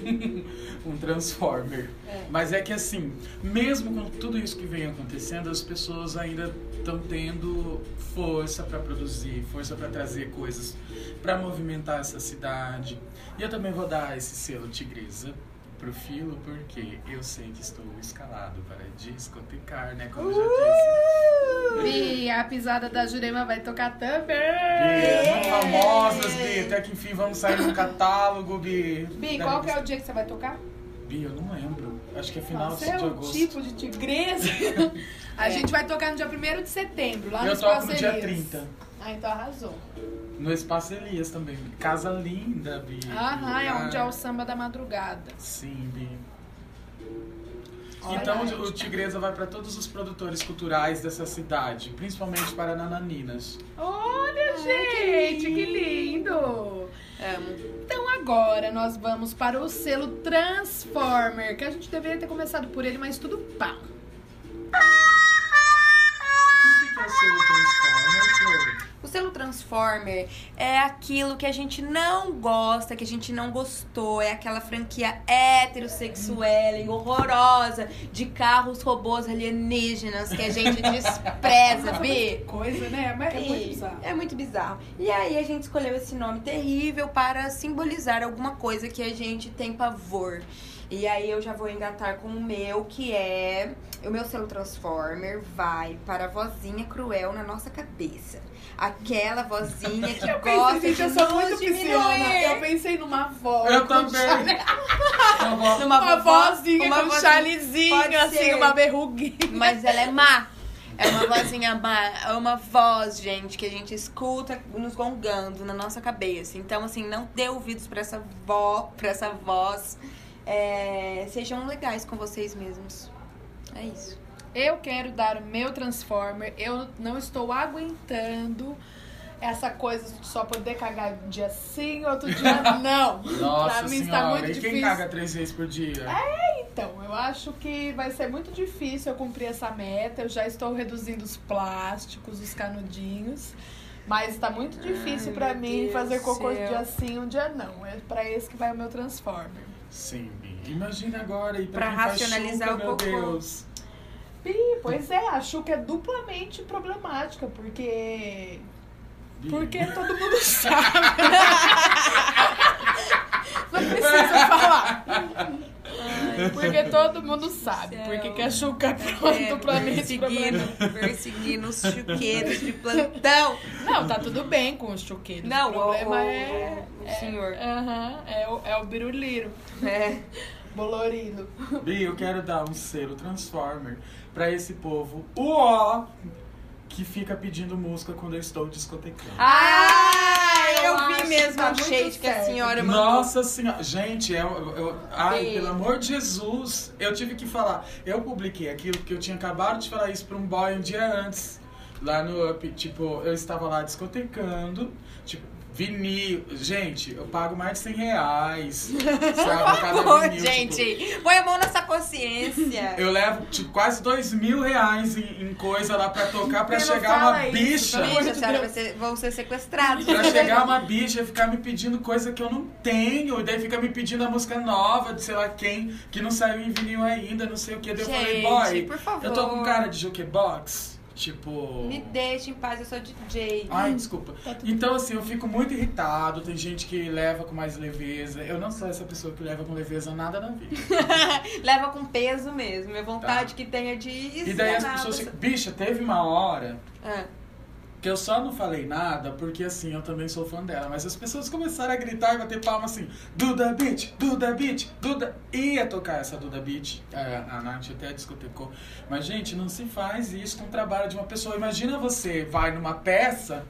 um transformer. É. Mas é que assim, mesmo com tudo isso que vem acontecendo, as pessoas ainda estão tendo força para produzir, força para trazer coisas para movimentar essa cidade. E eu também vou dar esse selo tigresa pro Filo, porque eu sei que estou escalado para discotecar, né? Como eu já disse. Bi, a pisada da Jurema vai tocar também. Bi, famosas, Bi. Até que enfim vamos sair no catálogo, Bi. Bi, qual que é o dia que você vai tocar? Bi, eu não lembro. Acho que é final Você de é um agosto. tipo de tigresa. A gente vai tocar no dia 1 de setembro, lá no eu Espaço toco no dia Elias. 30. Ah, então arrasou. No Espaço Elias também. Casa linda, Bi. Aham, é onde é o samba da madrugada. Sim, Bi. Então aí. o Tigresa vai para todos os produtores culturais dessa cidade, principalmente para Nananinas. Olha, gente, que lindo! Amo. Então agora nós vamos para o selo Transformer, que a gente deveria ter começado por ele, mas tudo pá. O que que é o selo Transformer, Flor? O selo Transformer é aquilo que a gente não gosta, que a gente não gostou. É aquela franquia heterossexual, horrorosa, de carros robôs alienígenas que a gente despreza, Bi. Coisa, né? Mas é muito E bizarro. é muito bizarro. E aí a gente escolheu esse nome terrível para simbolizar alguma coisa que a gente tem pavor. E aí eu já vou engatar com o meu, que é o meu selo Transformer vai para a vozinha cruel na nossa cabeça. Aquela vozinha que Eu gosta pensei, gente, de eu sou muito pisciana. Eu pensei numa voz. Eu também. chale- Vovó, Numa Uma vozinha uma com um vozinha- chalezinho, pode assim, ser. uma verruguinha. Mas ela é má. É uma vozinha má. É uma voz, gente, que a gente escuta nos gongando na nossa cabeça. Então, assim, não dê ouvidos pra essa vó, pra essa voz. É, sejam legais com vocês mesmos. É isso. Eu quero dar o meu Transformer. Eu não estou aguentando essa coisa de só poder cagar um dia sim, outro dia não. Nossa pra mim está senhora, muito e difícil. quem caga três vezes por dia? Então, eu acho que vai ser muito difícil eu cumprir essa meta. Eu já estou reduzindo os plásticos, os canudinhos. Mas tá muito difícil meu mim Deus fazer cocô de céu. dia sim, um dia não. É pra esse que vai o meu Transformer. Sim, Bi. Imagina agora, e faz racionalizar chuca, o meu cocô. Deus. Ih, pois é, a Xuca é duplamente problemática, porque. Bi. Porque todo mundo sabe. Não precisa falar. Porque todo mundo sabe. céu. Porque que a Xuca é pronto pra mim perseguindo, perseguindo os chuqueiros de plantão. Não, tá tudo bem com os chuqueiros. Não, o problema o- é. o é- senhor. Aham, é, o, é o biruliro. É. Bolorino. Bi, eu quero dar um selo Transformer pra esse povo uó que fica pedindo música quando eu estou discotecando. Ah, eu, eu vi mesmo que tá o muito shade que a senhora mandou. Nossa senhora, gente, eu, eu- ai, pelo amor de Jesus, eu tive que falar. Eu publiquei aquilo porque eu tinha acabado de falar isso pra um boy um dia antes, lá no Up. Tipo, eu estava lá discotecando, tipo, vinil. Gente, eu pago mais de 100 reais. Sabe, cada Pô, vinil, tipo, gente, põe a mão nessa consciência. eu levo tipo, quase dois mil reais em, em coisa lá pra tocar pra chegar uma isso, bicha. Bicha, senhora vai ser- vão ser sequestrados. Pra chegar uma bicha e ficar me pedindo coisa que eu não tenho. E daí fica me pedindo a música nova de sei lá quem, que não saiu em vinil ainda, não sei o que. Daí eu falei, Gente, boy, por favor. eu tô com cara de jukebox. Tipo. Me deixe em paz, eu sou DJ. Ai, desculpa. Tá Então, assim, eu fico muito irritado. Tem gente que leva com mais leveza. Eu não sou essa pessoa que leva com leveza nada na vida. Leva com peso mesmo. É vontade Tá. que tenha de E daí as pessoas pessoa. ficam. Bicha, teve uma hora Ah, que eu só não falei nada porque assim, eu também sou fã dela. Mas as pessoas começaram a gritar e bater palma assim: Duda Beat, Duda Beat, Duda. Ia tocar essa Duda Beat. É, a Nath até discotecou. Mas, gente, não se faz isso com o trabalho de uma pessoa. Imagina você vai numa peça,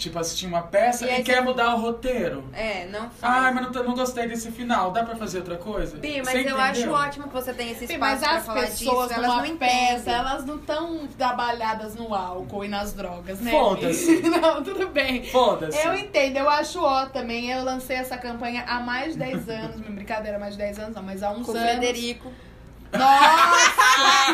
tipo, assistir uma peça E e, quer você- mudar o roteiro. é, não faz. Ai, mas não, não gostei desse final. Dá pra fazer outra coisa? Bi, mas Você eu acho ótimo que você tenha esse espaço mas pra as falar pessoas disso. Elas numa não peça, elas não estão trabalhadas no álcool e nas drogas, né? Foda-se. não, tudo bem. Foda-se. Eu entendo, eu acho ó também. Eu lancei essa campanha há mais de 10 anos. Minha brincadeira, mais de 10 anos, não, mas há uns Com o anos. Frederico. Nossa!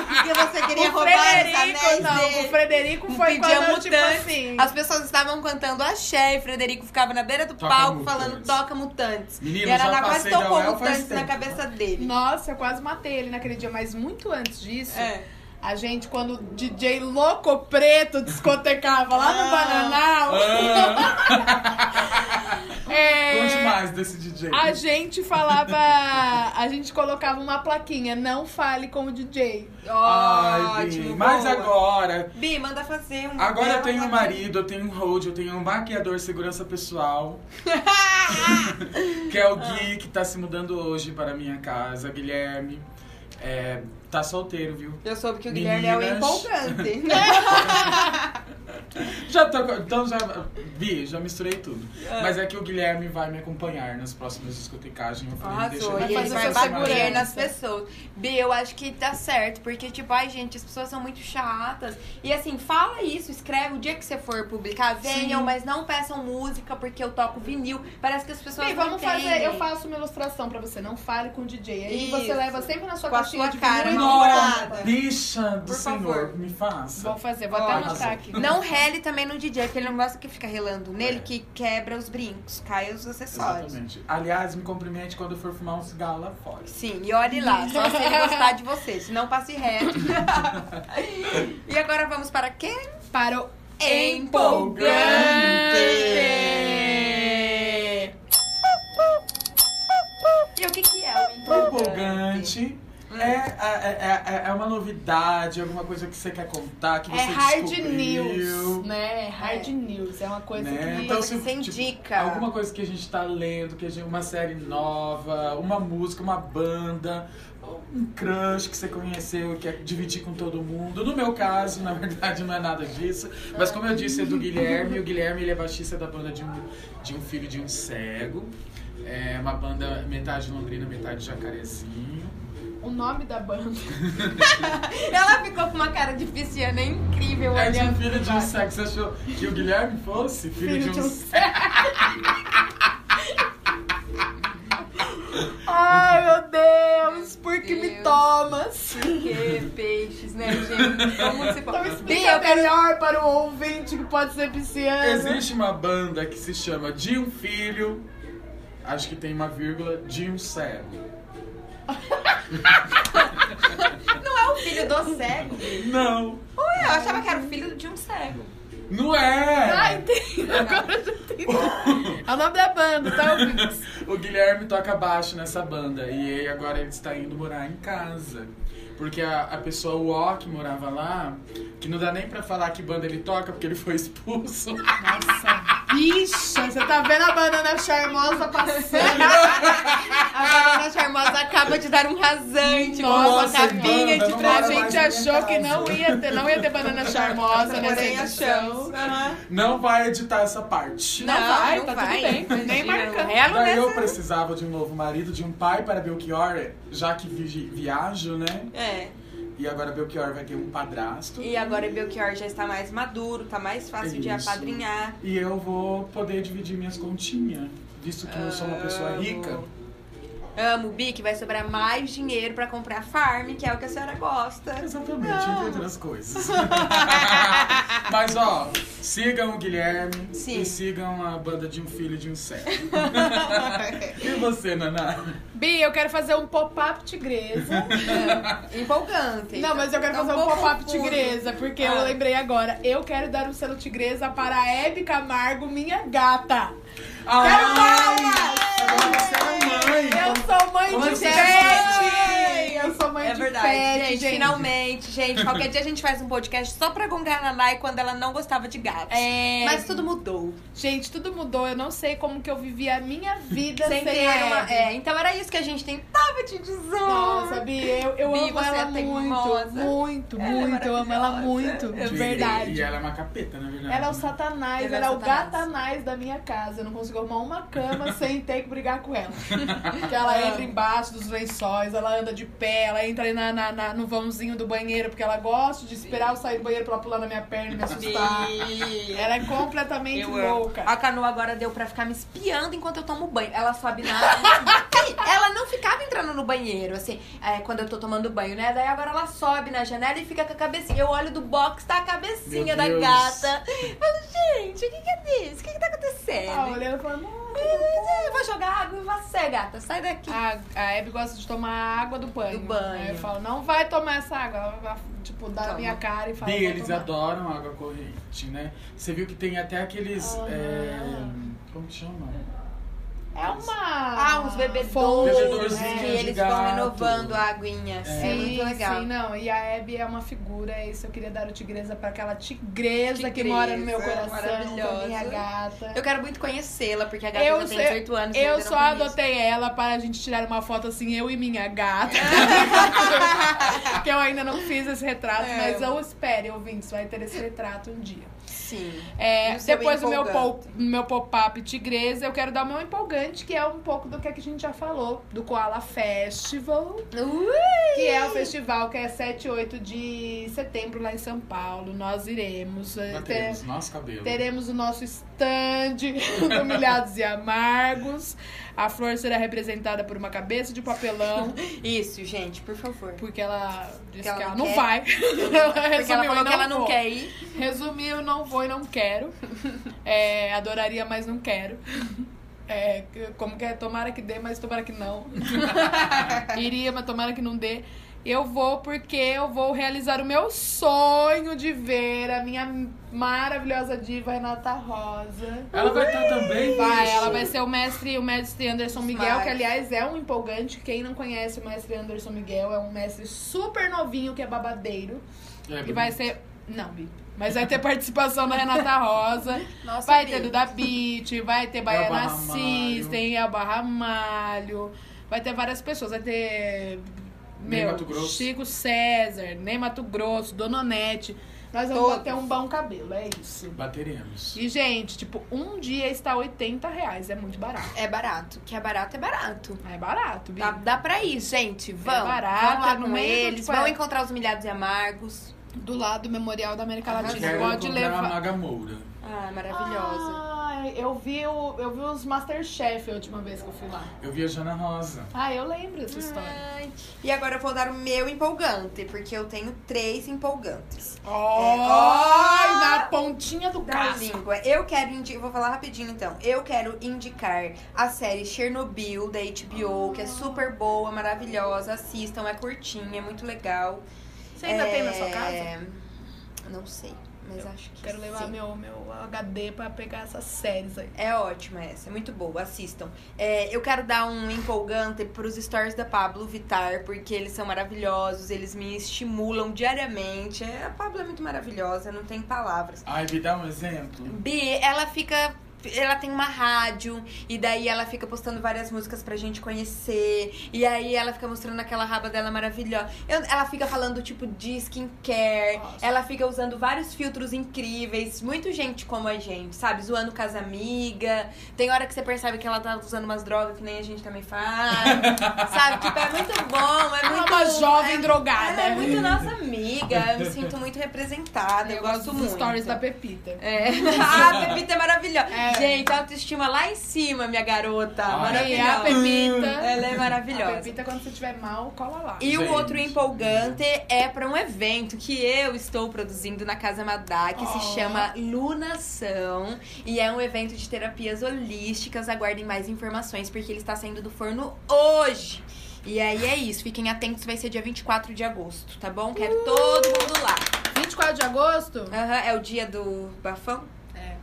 Porque você queria o roubar os Frederico, anéis não. dele. O Frederico foi Pedia quando eu, tipo mutantes. assim... As pessoas estavam cantando axé e Frederico ficava na beira do Toca palco Mutantes. falando toca mutantes. Menino, e a já Naná quase tocou mutantes na cabeça dele. Nossa, eu quase matei ele naquele dia, mas muito antes disso... É. A gente, quando o DJ Louco Preto discotecava lá no Ah. Bananal, Ah. é, Conte mais desse DJ. A gente falava. A gente colocava uma plaquinha, não fale com o DJ. Ai, Bi, Ótimo, mas boa. agora. Bi, manda fazer um. Agora eu tenho um marido, eu tenho um hold, eu tenho um maquiador segurança pessoal. que é o Gui, que tá se mudando hoje para a minha casa, Guilherme. É, tá solteiro, viu? Eu soube que o Guilherme é o empolgante. Já tô. Então já. Vi, já misturei tudo. É. Mas é que o Guilherme vai me acompanhar nas próximas discotecagens. Eu falei, deixa Arrasou. ele E ele fazer vai nas pessoas. Bi, eu acho que tá certo. Porque, tipo, ai, gente, as pessoas são muito chatas. E assim, fala isso, escreve. O dia que você for publicar, venham, Sim. mas não peçam música porque eu toco vinil. Parece que as pessoas Bem, não vamos fazer. entendem. Eu faço uma ilustração pra você. Não fale com o DJ. Aí Isso. você leva sempre na sua Com a caixinha sua de cara, vinil nada. Bicha do Por Senhor, favor. me faça. Vou fazer, vou até Ó, anotar aqui. Não rele também no DJ, porque ele não gosta que fica relando nele, que quebra os brincos, cai os acessórios. Exatamente. Aliás, me cumprimente quando eu for fumar um cigarro lá fora. Sim, e olhe lá, só se ele gostar de você, se não passe reto. e agora vamos para quem? Para o Empolgante. E o que, que é o O empolgante? empolgante é, é, é, é uma novidade, alguma coisa que você quer contar, que você É hard descobriu. news, né? É hard É. news. É uma coisa Né? que. Então, se, você tipo, indica. alguma coisa que a gente tá lendo, que a gente, uma série nova, uma música, uma banda, um crush que você conheceu e quer dividir com todo mundo. No meu caso, na verdade, não é nada disso. Mas como eu disse, é do Guilherme. O Guilherme ele é baixista da banda de um, de um filho de um cego. É uma banda metade londrina, metade jacarezinho. O nome da banda. Ela ficou com uma cara de pisciana incrível É um olhando. filho de um. Você achou que o Guilherme fosse filho, de um cego? Ai, meu Deus! Por que me tomas? Que peixes, né, gente? Como Então pode. explica eu quero melhor para o ouvinte que pode ser pisciano. Existe uma banda que se chama De um Filho, acho que tem uma vírgula, de um cego. Não é o filho do cego? Não, Ué, eu achava que era o filho de um cego. não é! Ah, entendi. Agora eu já entendi. É o nome da banda, tá, ouvintes? o Guilherme toca baixo nessa banda e agora ele está indo morar em casa. Porque a, a pessoa, o O, que morava lá, que não dá nem pra falar que banda ele toca, porque ele foi expulso. Nossa, bicha! Você tá vendo a banana charmosa passando? A Banana Charmosa acaba de dar um rasante com uma Nossa, capinha banda, de não A vai trás. mais gente achou que não ia ter, não ia ter banana charmosa nessa edição. Não vai editar essa parte. Não vai, tá tudo bem. Nem marcando. Daí eu precisava de um novo marido, de um pai para Belchior, já que vi- viajo, né? É. E agora Belchior vai ter um padrasto. E agora o Belchior já está mais maduro, tá mais fácil de Isso. apadrinhar. E eu vou poder dividir minhas continhas, visto que eu sou uma pessoa rica. Amo, Bi, que vai sobrar mais dinheiro pra comprar farm, que é o que a senhora gosta. Exatamente, Ah. entre outras coisas. Mas ó, sigam o Guilherme Sim. e sigam a banda de um filho de um cego. e você, Naná? Bi, eu quero fazer um pop-up tigresa. Empolgante. Não, mas eu quero Tá um fazer um pouco pop-up tigresa, porque Ah. eu lembrei agora. Eu quero dar um selo tigresa para a Hebe Camargo, minha gata. Ai, palmas! Mãe! Eu sou mãe Como de é Eu sou mãe É de verdade, pet, gente, gente. Finalmente, gente. Qualquer dia a gente faz um podcast só pra gongar a Nanai quando ela não gostava de gatos. É. Mas tudo mudou. Gente, tudo mudou. Eu não sei como que eu vivi a minha vida Sem sem, ter a uma. É, então era isso que a gente tentava te dizer. Nossa, Bi, eu, eu Bi, amo ela é muito, muito, Ela é muito. eu amo ela muito, É de verdade. E ela é uma capeta, na verdade. Ela é o né? satanás, Ela é ela é o satanás. gatanás da minha casa. Eu não consigo arrumar uma cama sem ter que brigar com ela. Porque ela entra embaixo dos lençóis, ela anda de pé, ela entra ali na, na- na- no vãozinho do banheiro, porque ela gosta de esperar eu sair do banheiro pra ela pular na minha perna e me assustar. Bi. Ela é completamente Eu amo. louca. A canoa agora deu pra ficar me espiando enquanto eu tomo banho. Ela sobe na. Sim, ela não ficava entrando no banheiro, assim, é, quando eu tô tomando banho, né? Daí agora ela sobe na janela e fica com a cabecinha. Eu olho do box, tá a cabecinha Meu da Deus. gata. Eu falo, gente, o que, que é isso? O que, que tá acontecendo? Ah, olhando e falando, "Não, Eu vou jogar água em você, gata. Sai daqui. A, a Abby gosta de tomar água do banho. Do banho. Aí eu falo, não vai tomar essa água. Ela vai, tipo, dar na Toma. minha cara e fala. "Vou eles tomar." adoram água corrente, né? Você viu que tem até aqueles. É, como que chama? É uma. Ah, uns bebedouros Bebedouros, que é, eles de vão renovando a aguinha. É, Sim, muito legal. sim, não. E a Abby é uma figura, é isso eu queria dar o tigresa pra aquela tigresa, que Tigresa, mora no meu coração, que é maravilhosa. minha gata. Eu quero muito conhecê-la, porque a gata Eu já tem sei- 18 anos. Eu só adotei ela para a gente tirar uma foto assim, eu e minha gata. que eu ainda não fiz esse retrato, É. mas eu espero, ouvintes, vai ter esse retrato um dia. Sim. É, depois do meu, pop- meu pop-up tigresa, eu quero dar o meu empolgante, que é um pouco do que a gente já falou, do Koala Festival. Que é o festival que é 7 e 8 de setembro lá em São Paulo. Nós iremos. eh, ter- Batemos nosso cabelo. teremos o nosso stand do Humilhados e Amargos. A flor será representada por uma cabeça de papelão, Isso, gente, por favor. porque ela disse Que ela que ela não não vai. Porque ela falou que ela não vou. quer ir. Resumiu, não vou e não quero. É, adoraria, mas não quero. É, como que é? Tomara que dê, mas tomara que não. Iria, mas tomara que não dê. Eu vou porque eu vou realizar o meu sonho de ver a minha maravilhosa diva Renata Rosa. Ela vai estar também? Vai, bicho? ela vai ser o mestre, o mestre Anderson Miguel, Smart. que aliás é um empolgante. Quem não conhece o mestre Anderson Miguel, é um mestre super novinho que é babadeiro. É, E vai ser. Não, Bi. Mas vai ter participação da Renata Rosa. Nossa, vai Bi. ter Duda Beat, vai ter Baiana. System, Elba Ramalho. Vai ter várias pessoas. Vai ter. Ney Meu, Mato Grosso. Chico César, Ney Mato Grosso, Dononete. Nós vamos Todos. bater um bom cabelo, é isso. Bateremos. E, gente, tipo, um dia está 80 reais. É muito barato. É barato. Que é barato, é barato. É barato, Bi. Dá, dá pra ir, gente. Vão. barato, vão lá é no com meio eles. tipo, vão é- encontrar os humilhados e amargos. Do lado do Memorial da América Arrasou. Latina. Quero Pode encontrar a levar. Maga Moura. Ah, maravilhosa. Ai, eu vi, o, eu vi os Masterchef a última vez que eu fui lá. Eu vi a Jana Rosa. Ah, eu lembro dessa história. Ai. E agora eu vou dar o meu empolgante, porque eu tenho três empolgantes. Ai, ó. na pontinha do Da casco. língua. Eu quero indicar. Vou falar rapidinho então. Eu quero indicar a série Chernobyl da HBO, que é super boa, maravilhosa. Assistam, é curtinha, é muito legal. Você ainda tem na É, sua casa? Não sei, mas acho que. Quero levar sim. meu, meu HD pra pegar essas séries aí. É ótima essa, é muito boa, assistam. É, eu quero dar um empolgante pros stories da Pablo Vitar, porque eles são maravilhosos, eles me estimulam diariamente. É, A Pablo é muito maravilhosa, não tem palavras. Ai, me dá um exemplo. B, ela fica. Ela tem uma rádio, e daí ela fica postando várias músicas pra gente conhecer. E aí ela fica mostrando aquela raba dela maravilhosa. Eu- ela fica falando, tipo, de skincare. Nossa. Ela fica usando vários filtros incríveis. Muito gente como a gente, sabe? Zoando com as amigas. Tem hora que você percebe que ela tá usando umas drogas que nem a gente também faz. sabe? Tipo, é muito bom. É Ela é muito, uma jovem é- drogada. Ela é muito nossa amiga. Eu me sinto muito representada. Eu, gosto dos muito. stories da Pepita. É. Ah, a Pepita é maravilhosa. É. Gente, autoestima lá em cima, minha garota. Ai. E a maravilhosa. Pepita. Ela é A maravilhosa. Pepita, quando você estiver mal, cola lá. E o outro empolgante é para um evento que eu estou produzindo na Casa Madá, que Oh. se chama Lunação. E é um evento de terapias holísticas. Aguardem mais informações, porque ele está saindo do forno hoje. E aí é isso, fiquem atentos, vai ser dia 24 de agosto, tá bom? Quero todo mundo lá. 24 de agosto? Aham, é o dia do bafão?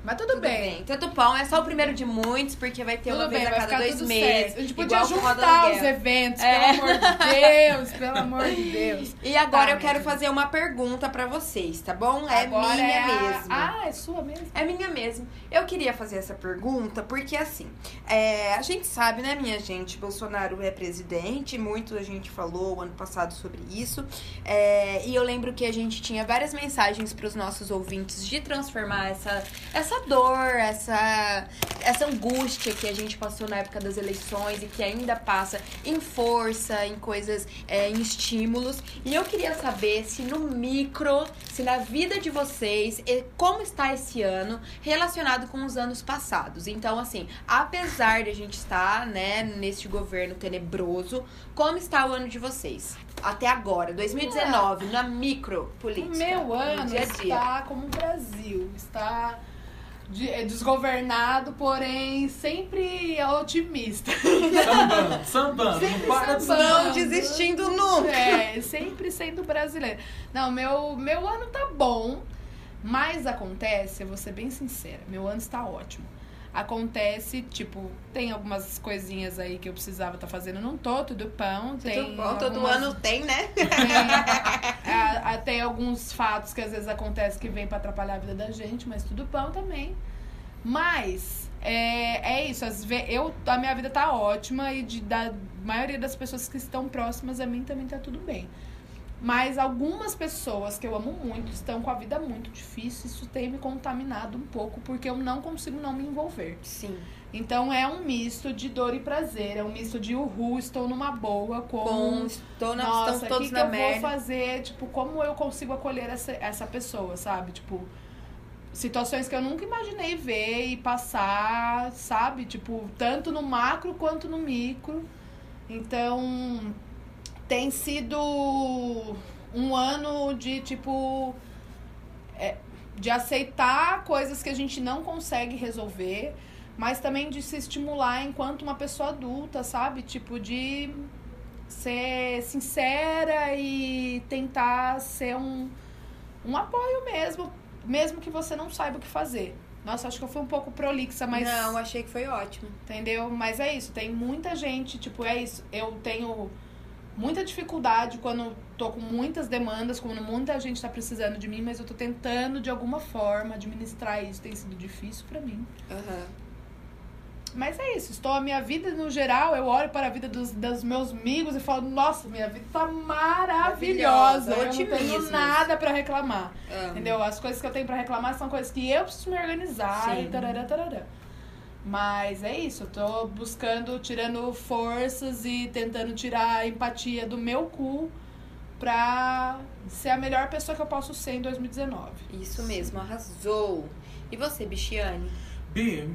Mas tudo, bem. Tudo bom, é só o primeiro de muitos, porque vai ter uma Tudo vez bem, a vai cada dois tudo meses. certo. A gente podia juntar os eventos, É. pelo amor de Deus, pelo amor de Deus. E agora Tá, eu quero fazer uma pergunta pra vocês, tá bom? É Agora minha é a- mesmo. Ah, é sua mesmo? É minha mesmo. Eu queria fazer essa pergunta porque, assim, é, a gente sabe, né, minha gente? Bolsonaro é presidente, muito a gente falou ano passado sobre isso. É, e eu lembro que a gente tinha várias mensagens para os nossos ouvintes de transformar essa, essa dor, essa, essa angústia que a gente passou na época das eleições e que ainda passa em força, em coisas, é, em estímulos. E eu queria saber se no micro, se na vida de vocês, e como está esse ano relacionado com os anos passados. Então, assim, apesar de a gente estar, né, neste governo tenebroso, como está o ano de vocês? Até agora, 2019, na micro O política. meu no ano dia dia. está como o Brasil. Está de- é, desgovernado, porém sempre otimista. Sambando, sambando. Sempre não para de sambando. Não desistindo nunca. É, sempre sendo brasileiro. Não, meu, meu ano tá bom, mas acontece, eu vou ser bem sincera, meu ano está ótimo. Acontece, tipo, tem algumas coisinhas aí que eu precisava estar fazendo, não tô, tudo pão, tem Tudo bom, todo algumas- ano tem, né? tem, é, é, tem alguns fatos que às vezes acontecem que vem pra atrapalhar a vida da gente, mas tudo pão também. Mas é, é isso, às ve- eu, a minha vida tá ótima e de, da maioria das pessoas que estão próximas a mim também tá tudo bem. Mas algumas pessoas que eu amo muito estão com a vida muito difícil, isso tem me contaminado um pouco, porque eu não consigo não me envolver. Sim. Então é um misto de dor e prazer, é um misto de uhul, estou numa boa com Com, estou na, nossa, o que, que eu merda. vou fazer? Tipo, como eu consigo acolher essa, essa pessoa, sabe? Tipo, situações que eu nunca imaginei ver e passar, sabe? Tipo, tanto no macro quanto no micro. Então, tem sido um ano de, tipo, é, de aceitar coisas que a gente não consegue resolver, mas também de se estimular enquanto uma pessoa adulta, sabe? Tipo, de ser sincera e tentar ser um, um apoio mesmo, mesmo que você não saiba o que fazer. Nossa, acho que eu fui um pouco prolixa, mas. Não, achei que foi ótimo. Entendeu? Mas é isso, tem muita gente, tipo, é isso. Eu tenho muita dificuldade quando tô com muitas demandas, quando muita gente tá precisando de mim, mas eu tô tentando de alguma forma administrar isso. Tem sido difícil pra mim. Aham. Mas é isso, estou a minha vida no geral, eu olho para a vida dos, dos meus amigos e falo, nossa, minha vida tá maravilhosa. Maravilhosa, Eu não tenho nada pra reclamar. Amo. Entendeu? As coisas que eu tenho pra reclamar são coisas que eu preciso me organizar Sim. e tarará, tarará. Mas é isso, eu tô buscando, tirando forças e tentando tirar a empatia do meu cu pra ser a melhor pessoa que eu posso ser em 2019. Isso mesmo, arrasou. E você, Bichiane? Bi,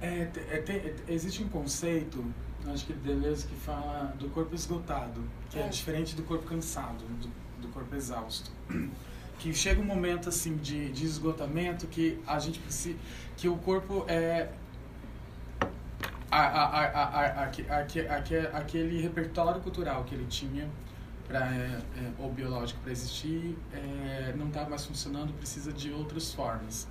é, é, é, existe um conceito, acho que de Deleuze, que fala do corpo esgotado, que é, É. diferente do corpo cansado, do, do corpo exausto. Que chega um momento assim de, de esgotamento que a gente precisa. que o corpo é. A, a, a, a, a, aque- aque- aque- aquele repertório cultural que ele tinha pra, é, é, ou biológico para existir é, não está mais funcionando, precisa de outras formas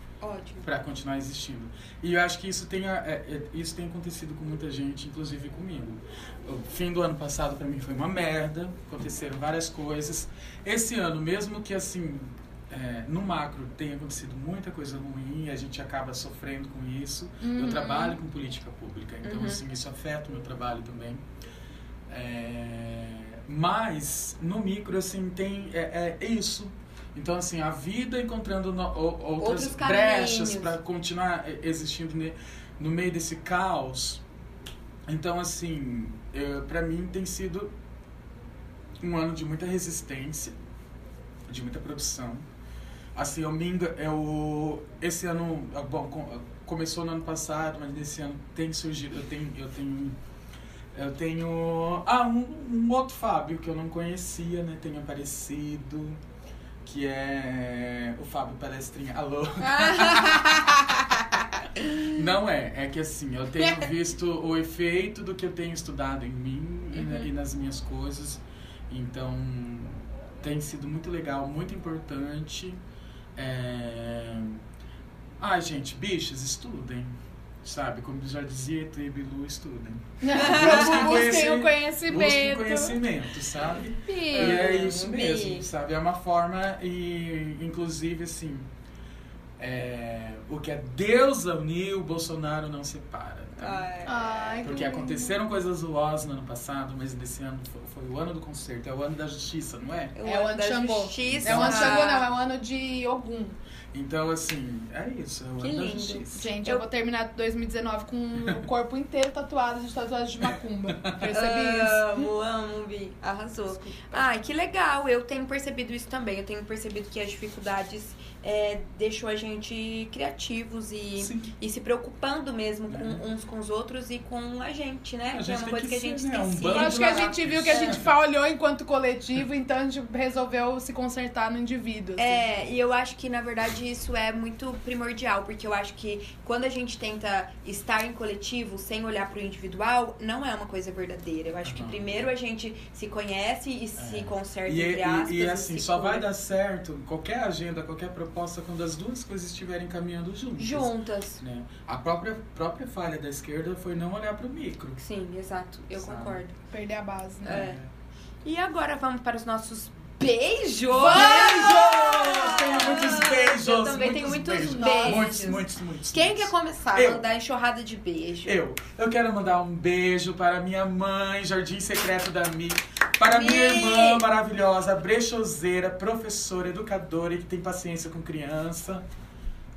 para continuar existindo. E eu acho que isso tem, é, é, isso tem acontecido com muita gente, inclusive comigo. O fim do ano passado para mim foi uma merda, aconteceram várias coisas. Esse ano, mesmo que assim, é, no macro tenha acontecido muita coisa ruim, a gente acaba sofrendo com isso. Eu Uhum. trabalho com política pública, então Uhum. assim, isso afeta o meu trabalho também. É, mas no micro assim tem é, é isso. Então assim a vida encontrando no- o- outras brechas para continuar existindo ne- no meio desse caos. Então assim para mim tem sido um ano de muita resistência, de muita produção. Assim, eu me eu esse ano, ah, bom, com- começou no ano passado, mas nesse ano tem surgido, eu tenho eu tenho eu tenho ah, um, um outro Fábio que eu não conhecia, né, tem aparecido, que é o Fábio Palestrinha. Alô. Não é, é que assim, eu tenho visto o efeito do que eu tenho estudado em mim e, na- Uhum. e nas minhas coisas. Então, tem sido muito legal, muito importante. É... Ai, gente, bichos, estudem. Sabe? Como já dizia Tribilu, estudem. Busquem conheci- o Busquem conhecimento. conhecimento, sabe? Bi. E é isso Bi. mesmo, sabe? É uma forma, e inclusive assim, é, o que a deusa uniu, o Bolsonaro não separa. Tá? Ai. Ai, Porque aconteceram coisas zoosas no ano passado, mas desse ano foi, foi o ano do concerto, é o ano da justiça, não é? É o ano de da Xangô. justiça. É o ano de Xangô, não, é o ano de Ogum. Então, assim, é isso, é o Que ano da lindo. justiça. Gente, eu, vou terminar 2019 com o corpo inteiro tatuado de tatuagem de macumba. Percebi isso? Amo, amo, Vi. Arrasou. Ai, que legal. Eu tenho percebido isso também. Eu tenho percebido que as dificuldades é, deixam a gente criativos e, Sim. e se preocupando mesmo com É. uns com os outros e com a gente, né? A que gente é uma tem coisa que que, a gente ser, né? Um esquecia. Eu acho que a gente viu que a gente É. falhou enquanto coletivo, então a gente resolveu se consertar no indivíduo. assim. É, e eu acho que na verdade isso é muito primordial, porque eu acho que quando a gente tenta estar em coletivo sem olhar pro individual, não é uma coisa verdadeira. Eu acho que primeiro a gente se conhece e se É. conserta E, entre e- aspas. e, assim, só cura. vai dar certo qualquer agenda, qualquer proposta quando as duas coisas estiverem caminhando juntas. Juntas. Né? A própria, própria falha da esquerda foi não olhar para o micro. Sim, exato. Eu Sabe? concordo. Perder a base, né? É. E agora vamos para os nossos beijos. Beijos! Tenho muitos beijos! Eu também tenho muitos beijos. Muitos, muitos, muitos. Quem muitos. quer começar? Eu. Vou dar enxurrada de beijo. Eu. Eu quero mandar um beijo para minha mãe, Jardim Secreto da Mi. Para Mi. minha irmã maravilhosa, brechoseira, professora, educadora e que tem paciência com criança.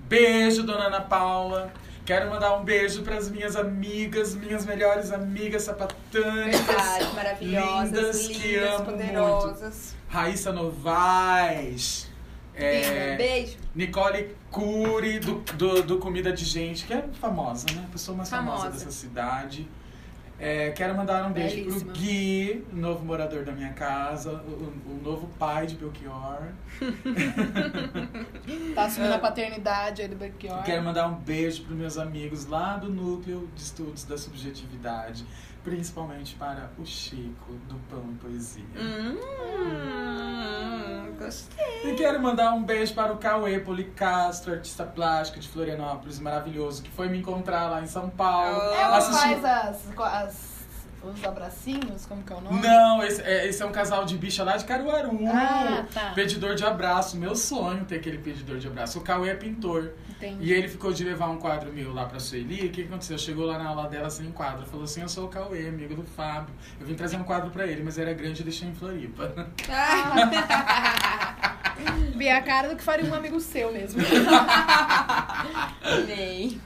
Beijo, dona Ana Paula. Quero mandar um beijo para as minhas amigas, minhas melhores amigas sapatânicas. Verdade, maravilhosas, lindas, lindas, que amo poderosas. Raíssa Novaes. é, Beijo, beijo. Nicole Cury, do, do, do Comida de Gente, que é famosa, né? A pessoa mais famosa, Famosa. dessa cidade. É, quero mandar um beijo Belíssima. pro Gui, novo morador da minha casa, o, o novo pai de Belchior. Tá assumindo a paternidade aí do Belchior. Quero mandar um beijo pros meus amigos lá do Núcleo de Estudos da Subjetividade, principalmente para o Chico, do Pão Poesia. Hum, gostei. E quero mandar um beijo para o Cauê Policastro, artista plástico de Florianópolis, maravilhoso, que foi me encontrar lá em São Paulo. Oh. Ela Assistiu- faz as, as- os abracinhos, como que é o nome? Não, esse é, esse é um casal de bicha lá de Caruaru. Ah, tá. Pedidor de abraço. Meu sonho ter aquele pedidor de abraço. O Cauê é pintor. Entendi. E ele ficou de levar um quadro meu lá pra Sueli. O que aconteceu? Chegou lá na aula dela sem quadro. Falou assim: Eu sou o Cauê, amigo do Fábio. Eu vim trazer um quadro pra ele, mas era grande e deixei em Floripa. Vi a cara do que faria um amigo seu mesmo. Amei.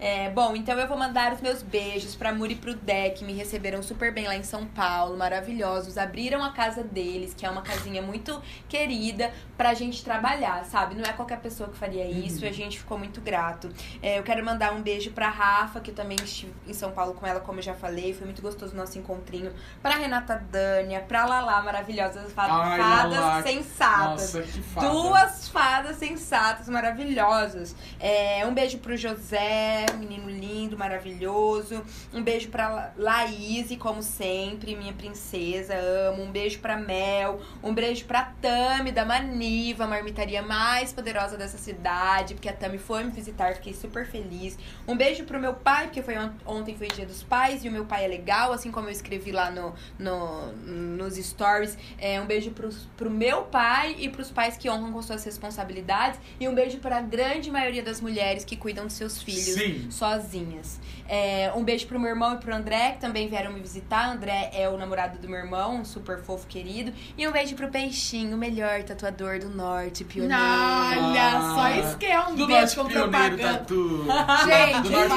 É, bom, então eu vou mandar os meus beijos pra Muri e pro Dé, que me receberam super bem lá em São Paulo, maravilhosos. Abriram a casa deles, que é uma casinha muito querida, pra gente trabalhar, sabe? Não é qualquer pessoa que faria isso e a gente ficou muito grato. É, eu quero mandar um beijo pra Rafa, que eu também estive em São Paulo com ela, como eu já falei. Foi muito gostoso o nosso encontrinho. Pra Renata Dânia, pra Lala, maravilhosas Ai, fadas sensatas. Nossa, que fada. Duas fadas sensatas, maravilhosas. É, um beijo pro José, menino lindo, maravilhoso. Um beijo pra La- Laís, como sempre, minha princesa, amo. Um beijo pra Mel. Um beijo pra Tami, da Maniva, a marmitaria mais poderosa dessa cidade, porque a Tami foi me visitar, fiquei super feliz. Um beijo pro meu pai, porque foi on- ontem foi dia dos pais, e o meu pai é legal, assim como eu escrevi lá no, no, nos stories. É, um beijo pros, pro meu pai e pros pais que honram com suas responsabilidades. E um beijo pra grande maioria das mulheres que cuidam dos seus filhos Sim. Sozinhas. É, um beijo pro meu irmão e pro André, que também vieram me visitar. André é o namorado do meu irmão, um super fofo querido. E um beijo pro Peixinho, o melhor tatuador do norte, pioneiro. Olha, só Ah, isso que é um Do beijo Norte com Pioneiro propaganda. Tatu. Gente, do Norte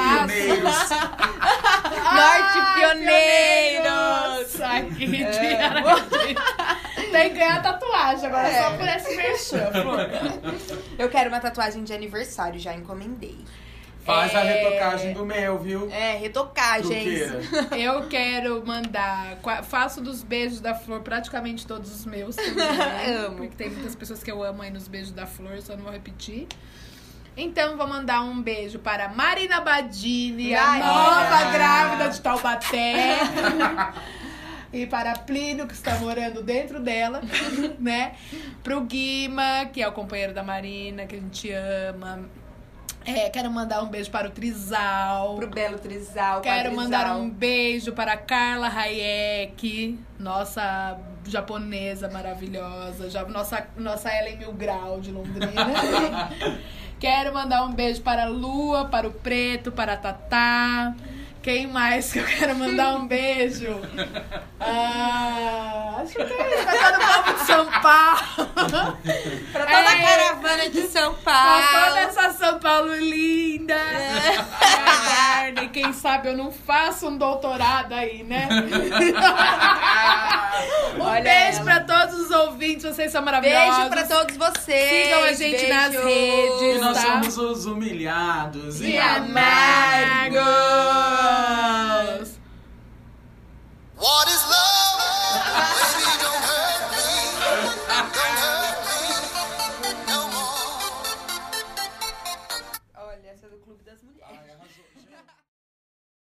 massa. Pioneiros. Norte Pioneiros! Ai, que ridículo. Tem que ganhar tatuagem agora, É. só por esse merchan. Eu quero uma tatuagem de aniversário, já encomendei. Faz a É. retocagem do meu, viu? É, retocagens. Truqueira. Eu quero mandar. Faço dos beijos da flor praticamente todos os meus. também, Amo. Porque tem muitas pessoas que eu amo aí nos beijos da flor, só não vou repetir. Então, vou mandar um beijo para Marina Badini, a nova grávida de Taubaté. E para Plínio, que está morando dentro dela, né? Pro Guima, que é o companheiro da Marina, que a gente ama. É, quero mandar um beijo para o Trizal. Pro Belo Trizal. Quero mandar um beijo para Carla Hayek, nossa japonesa maravilhosa, já, nossa, nossa Ellen Mil Grau de Londrina. Quero mandar um beijo para a Lua, para o Preto, para a Tatá. Quem mais que eu quero mandar um beijo? Ah, acho que é. Pra todo povo de São Paulo. Pra toda a É. caravana de São Pra Paulo. toda essa São Paulo linda. Aguardem, quem sabe eu não faço um doutorado aí, né? um Olha beijo ela. pra todos os ouvintes, vocês são maravilhosos. Beijo pra todos vocês. Sigam a gente nas Beijo. redes. E nós Tá. somos os humilhados E e amargos. What is love?